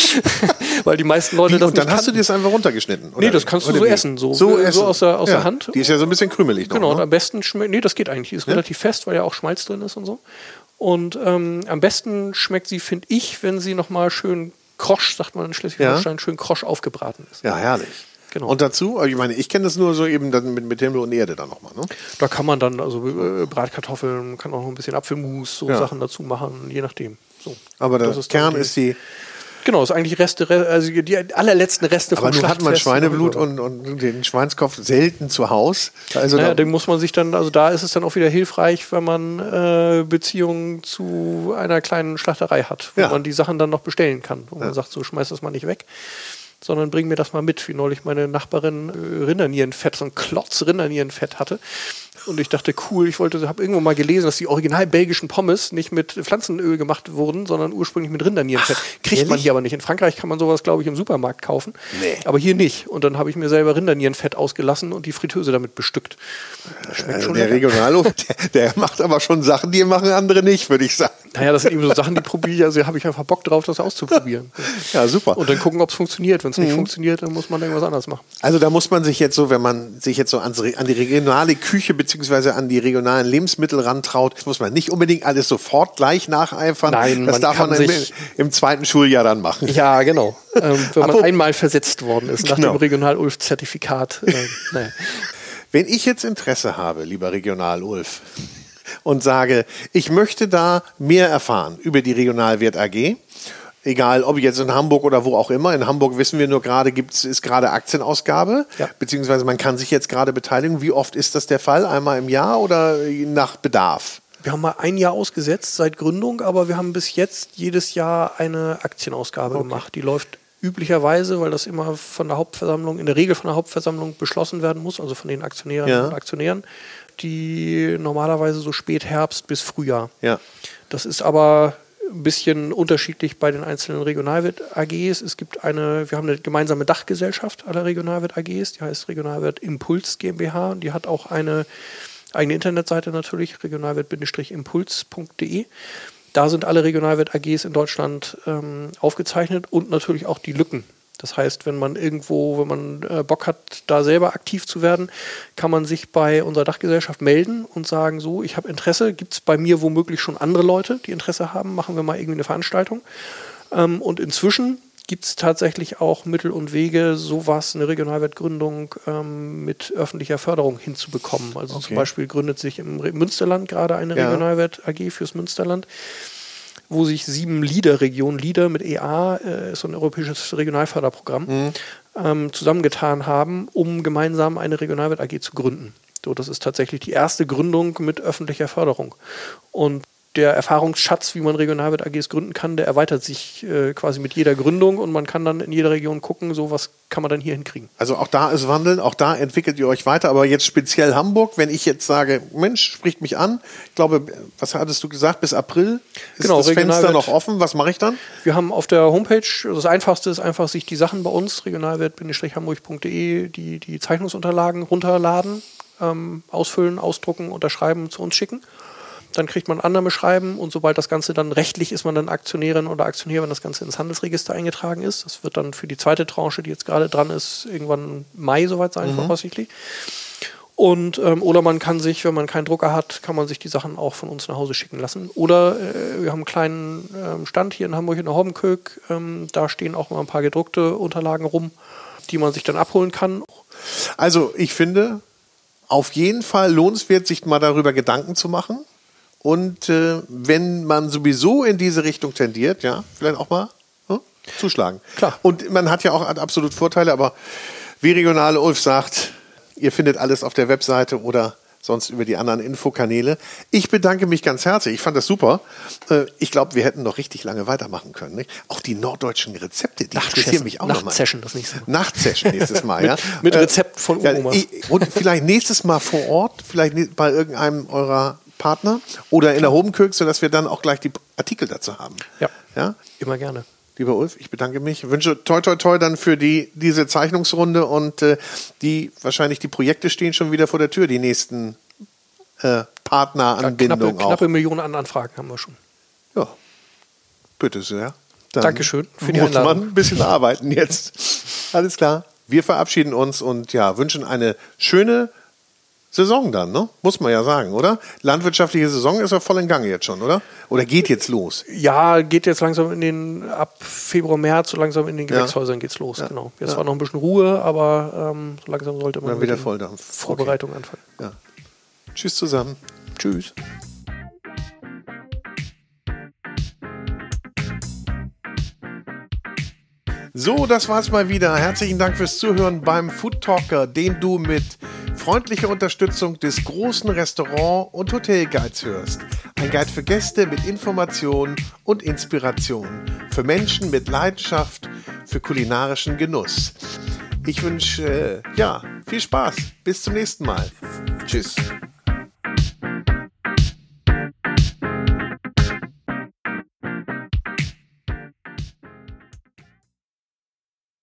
Weil die meisten Leute Wie, das und dann hast du dir das einfach runtergeschnitten? Oder? Nee, das kannst du so essen. So, so, essen. so aus, der, aus ja. der Hand. Die ist ja so ein bisschen krümelig noch, Genau, ne? und am besten schmeckt, nee, das geht eigentlich. Die ist ja? relativ fest, weil ja auch Schmalz drin ist und so. Und ähm, am besten schmeckt sie, finde ich, wenn sie nochmal schön Krosch, sagt man in Schleswig-Holstein, ja. schön Krosch aufgebraten ist. Ja, herrlich. Genau. Und dazu, ich meine, ich kenne das nur so eben dann mit, mit Himmel und Erde dann nochmal. Ne? Da kann man dann, also äh, Bratkartoffeln, kann auch noch ein bisschen Apfelmus, so ja. Sachen dazu machen, je nachdem. So. Aber der ist Kern ist die, Genau, ist eigentlich Reste, also die allerletzten Reste Aber nun hat man Schweineblut und, und den Schweinskopf selten zu Hause. Also naja, den muss man sich dann, also da ist es dann auch wieder hilfreich, wenn man äh, Beziehungen zu einer kleinen Schlachterei hat, wo ja. man die Sachen dann noch bestellen kann. Wo ja. man sagt, so schmeiß das mal nicht weg sondern bring mir das mal mit, wie neulich meine Nachbarin äh, Rindernierenfett, so ein Klotz Rindernierenfett hatte. Und ich dachte, cool, ich wollte, habe irgendwo mal gelesen, dass die original belgischen Pommes nicht mit Pflanzenöl gemacht wurden, sondern ursprünglich mit Rindernierenfett. Ach, Kriegt ehrlich? man hier aber nicht. In Frankreich kann man sowas, glaube ich, im Supermarkt kaufen. Nee. Aber hier nicht. Und dann habe ich mir selber Rindernierenfett ausgelassen und die Fritteuse damit bestückt. Schmeckt schon der Regionalhof, der, der, macht aber schon Sachen, die machen andere nicht, würde ich sagen. Naja, das sind eben so Sachen, die probiere ich, also habe ich einfach Bock drauf, das auszuprobieren. ja, super. Und dann gucken, ob es funktioniert. Wenn es nicht mhm. funktioniert, dann muss man irgendwas anderes machen. Also da muss man sich jetzt so, wenn man sich jetzt so an, die regionale Küche beziehungsweise an die regionalen Lebensmittel rantraut, muss man nicht unbedingt alles sofort gleich nacheifern. Nein, das darf man im, im, zweiten Schuljahr dann machen. Ja, genau. ähm, wenn man einmal versetzt worden ist nach genau. dem Regional-Ulf-Zertifikat. Äh, naja. Wenn ich jetzt Interesse habe, lieber Regional-Ulf, und sage, ich möchte da mehr erfahren über die Regionalwert AG, egal ob jetzt in Hamburg oder wo auch immer. In Hamburg wissen wir nur gerade, gibt's, ist gerade Aktienausgabe, ja. beziehungsweise man kann sich jetzt gerade beteiligen. Wie oft ist das der Fall? Einmal im Jahr oder nach Bedarf? Wir haben mal ein Jahr ausgesetzt seit Gründung, aber wir haben bis jetzt jedes Jahr eine Aktienausgabe okay. gemacht. Die läuft üblicherweise, weil das immer von der Hauptversammlung, in der Regel von der Hauptversammlung beschlossen werden muss, also von den Aktionären ja. und Aktionären, die normalerweise so spät Herbst bis Frühjahr. Ja. Das ist aber ein bisschen unterschiedlich bei den einzelnen Regionalwirt AGs. Es gibt eine, wir haben eine gemeinsame Dachgesellschaft aller Regionalwirt AGs, die heißt Regionalwirt Impuls GmbH und die hat auch eine eigene Internetseite natürlich, regionalwirt-impuls.de. Da sind alle Regionalwirt AGs in Deutschland ähm, aufgezeichnet und natürlich auch die Lücken das heißt, wenn man irgendwo, wenn man äh, Bock hat, da selber aktiv zu werden, kann man sich bei unserer Dachgesellschaft melden und sagen, so, ich habe Interesse, gibt es bei mir womöglich schon andere Leute, die Interesse haben, machen wir mal irgendwie eine Veranstaltung. Ähm, und inzwischen gibt es tatsächlich auch Mittel und Wege, sowas, eine Regionalwertgründung ähm, mit öffentlicher Förderung hinzubekommen. Also okay. zum Beispiel gründet sich im Münsterland gerade eine ja. Regionalwert AG fürs Münsterland wo sich sieben LEADER-Regionen, LEADER mit EA, äh, ist so ein europäisches Regionalförderprogramm, mhm. ähm, zusammengetan haben, um gemeinsam eine Regionalwert AG zu gründen. So, das ist tatsächlich die erste Gründung mit öffentlicher Förderung. Und der Erfahrungsschatz, wie man Regionalwirt AGs gründen kann, der erweitert sich äh, quasi mit jeder Gründung und man kann dann in jeder Region gucken, so was kann man dann hier hinkriegen. Also auch da ist Wandeln, auch da entwickelt ihr euch weiter, aber jetzt speziell Hamburg, wenn ich jetzt sage, Mensch, spricht mich an, ich glaube, was hattest du gesagt, bis April ist genau, das Fenster noch offen, was mache ich dann? Wir haben auf der Homepage, also das Einfachste ist einfach, sich die Sachen bei uns, regionalwirt-hamburg.de, die, die Zeichnungsunterlagen runterladen, ähm, ausfüllen, ausdrucken, unterschreiben, zu uns schicken dann kriegt man Annahmeschreiben und sobald das Ganze dann rechtlich ist man dann Aktionärin oder Aktionär, wenn das Ganze ins Handelsregister eingetragen ist. Das wird dann für die zweite Tranche, die jetzt gerade dran ist, irgendwann Mai soweit sein, mhm. voraussichtlich. Und, ähm, oder man kann sich, wenn man keinen Drucker hat, kann man sich die Sachen auch von uns nach Hause schicken lassen. Oder äh, wir haben einen kleinen ähm, Stand hier in Hamburg in der Hobbenkök. Ähm, da stehen auch mal ein paar gedruckte Unterlagen rum, die man sich dann abholen kann. Also ich finde, auf jeden Fall lohnenswert, sich mal darüber Gedanken zu machen. Und äh, wenn man sowieso in diese Richtung tendiert, ja, vielleicht auch mal hm, zuschlagen. Klar. Und man hat ja auch absolut Vorteile, aber wie Regionale Ulf sagt, ihr findet alles auf der Webseite oder sonst über die anderen Infokanäle. Ich bedanke mich ganz herzlich. Ich fand das super. Äh, ich glaube, wir hätten noch richtig lange weitermachen können. Nicht? Auch die norddeutschen Rezepte, die interessieren mich auch nochmal. Nachtsession das nächste Mal. Nachtsession nächstes Mal, ja. mit Rezept von Oma. Ja, und vielleicht nächstes Mal vor Ort, vielleicht bei irgendeinem eurer Partner oder in der Homenkirk, sodass wir dann auch gleich die Artikel dazu haben. Ja, ja? immer gerne. Lieber Ulf, ich bedanke mich. Ich wünsche toi toi toi dann für die, diese Zeichnungsrunde und äh, die wahrscheinlich die Projekte stehen schon wieder vor der Tür, die nächsten äh, Partneranbindungen ja, knappe, knappe Millionen an Anfragen haben wir schon. Ja, bitte sehr. Dann Dankeschön für die muss Einladung. man ein bisschen arbeiten jetzt. Alles klar. Wir verabschieden uns und ja, wünschen eine schöne Saison dann, ne? Muss man ja sagen, oder? Landwirtschaftliche Saison ist ja voll in Gang jetzt schon, oder? Oder geht jetzt los? Ja, geht jetzt langsam in den, ab Februar, März, so langsam in den Gewächshäusern ja. geht's los, ja. genau. Jetzt ja. war noch ein bisschen Ruhe, aber ähm, so langsam sollte man dann wieder Volldampf. Vorbereitung okay. anfangen. Ja. Tschüss zusammen. Tschüss. So, das war's mal wieder. Herzlichen Dank fürs Zuhören beim Food Talker, den du mit freundlicher Unterstützung des großen Restaurant- und Hotelguides hörst. Ein Guide für Gäste mit Informationen und Inspiration. Für Menschen mit Leidenschaft für kulinarischen Genuss. Ich wünsche, äh, ja, viel Spaß. Bis zum nächsten Mal. Tschüss.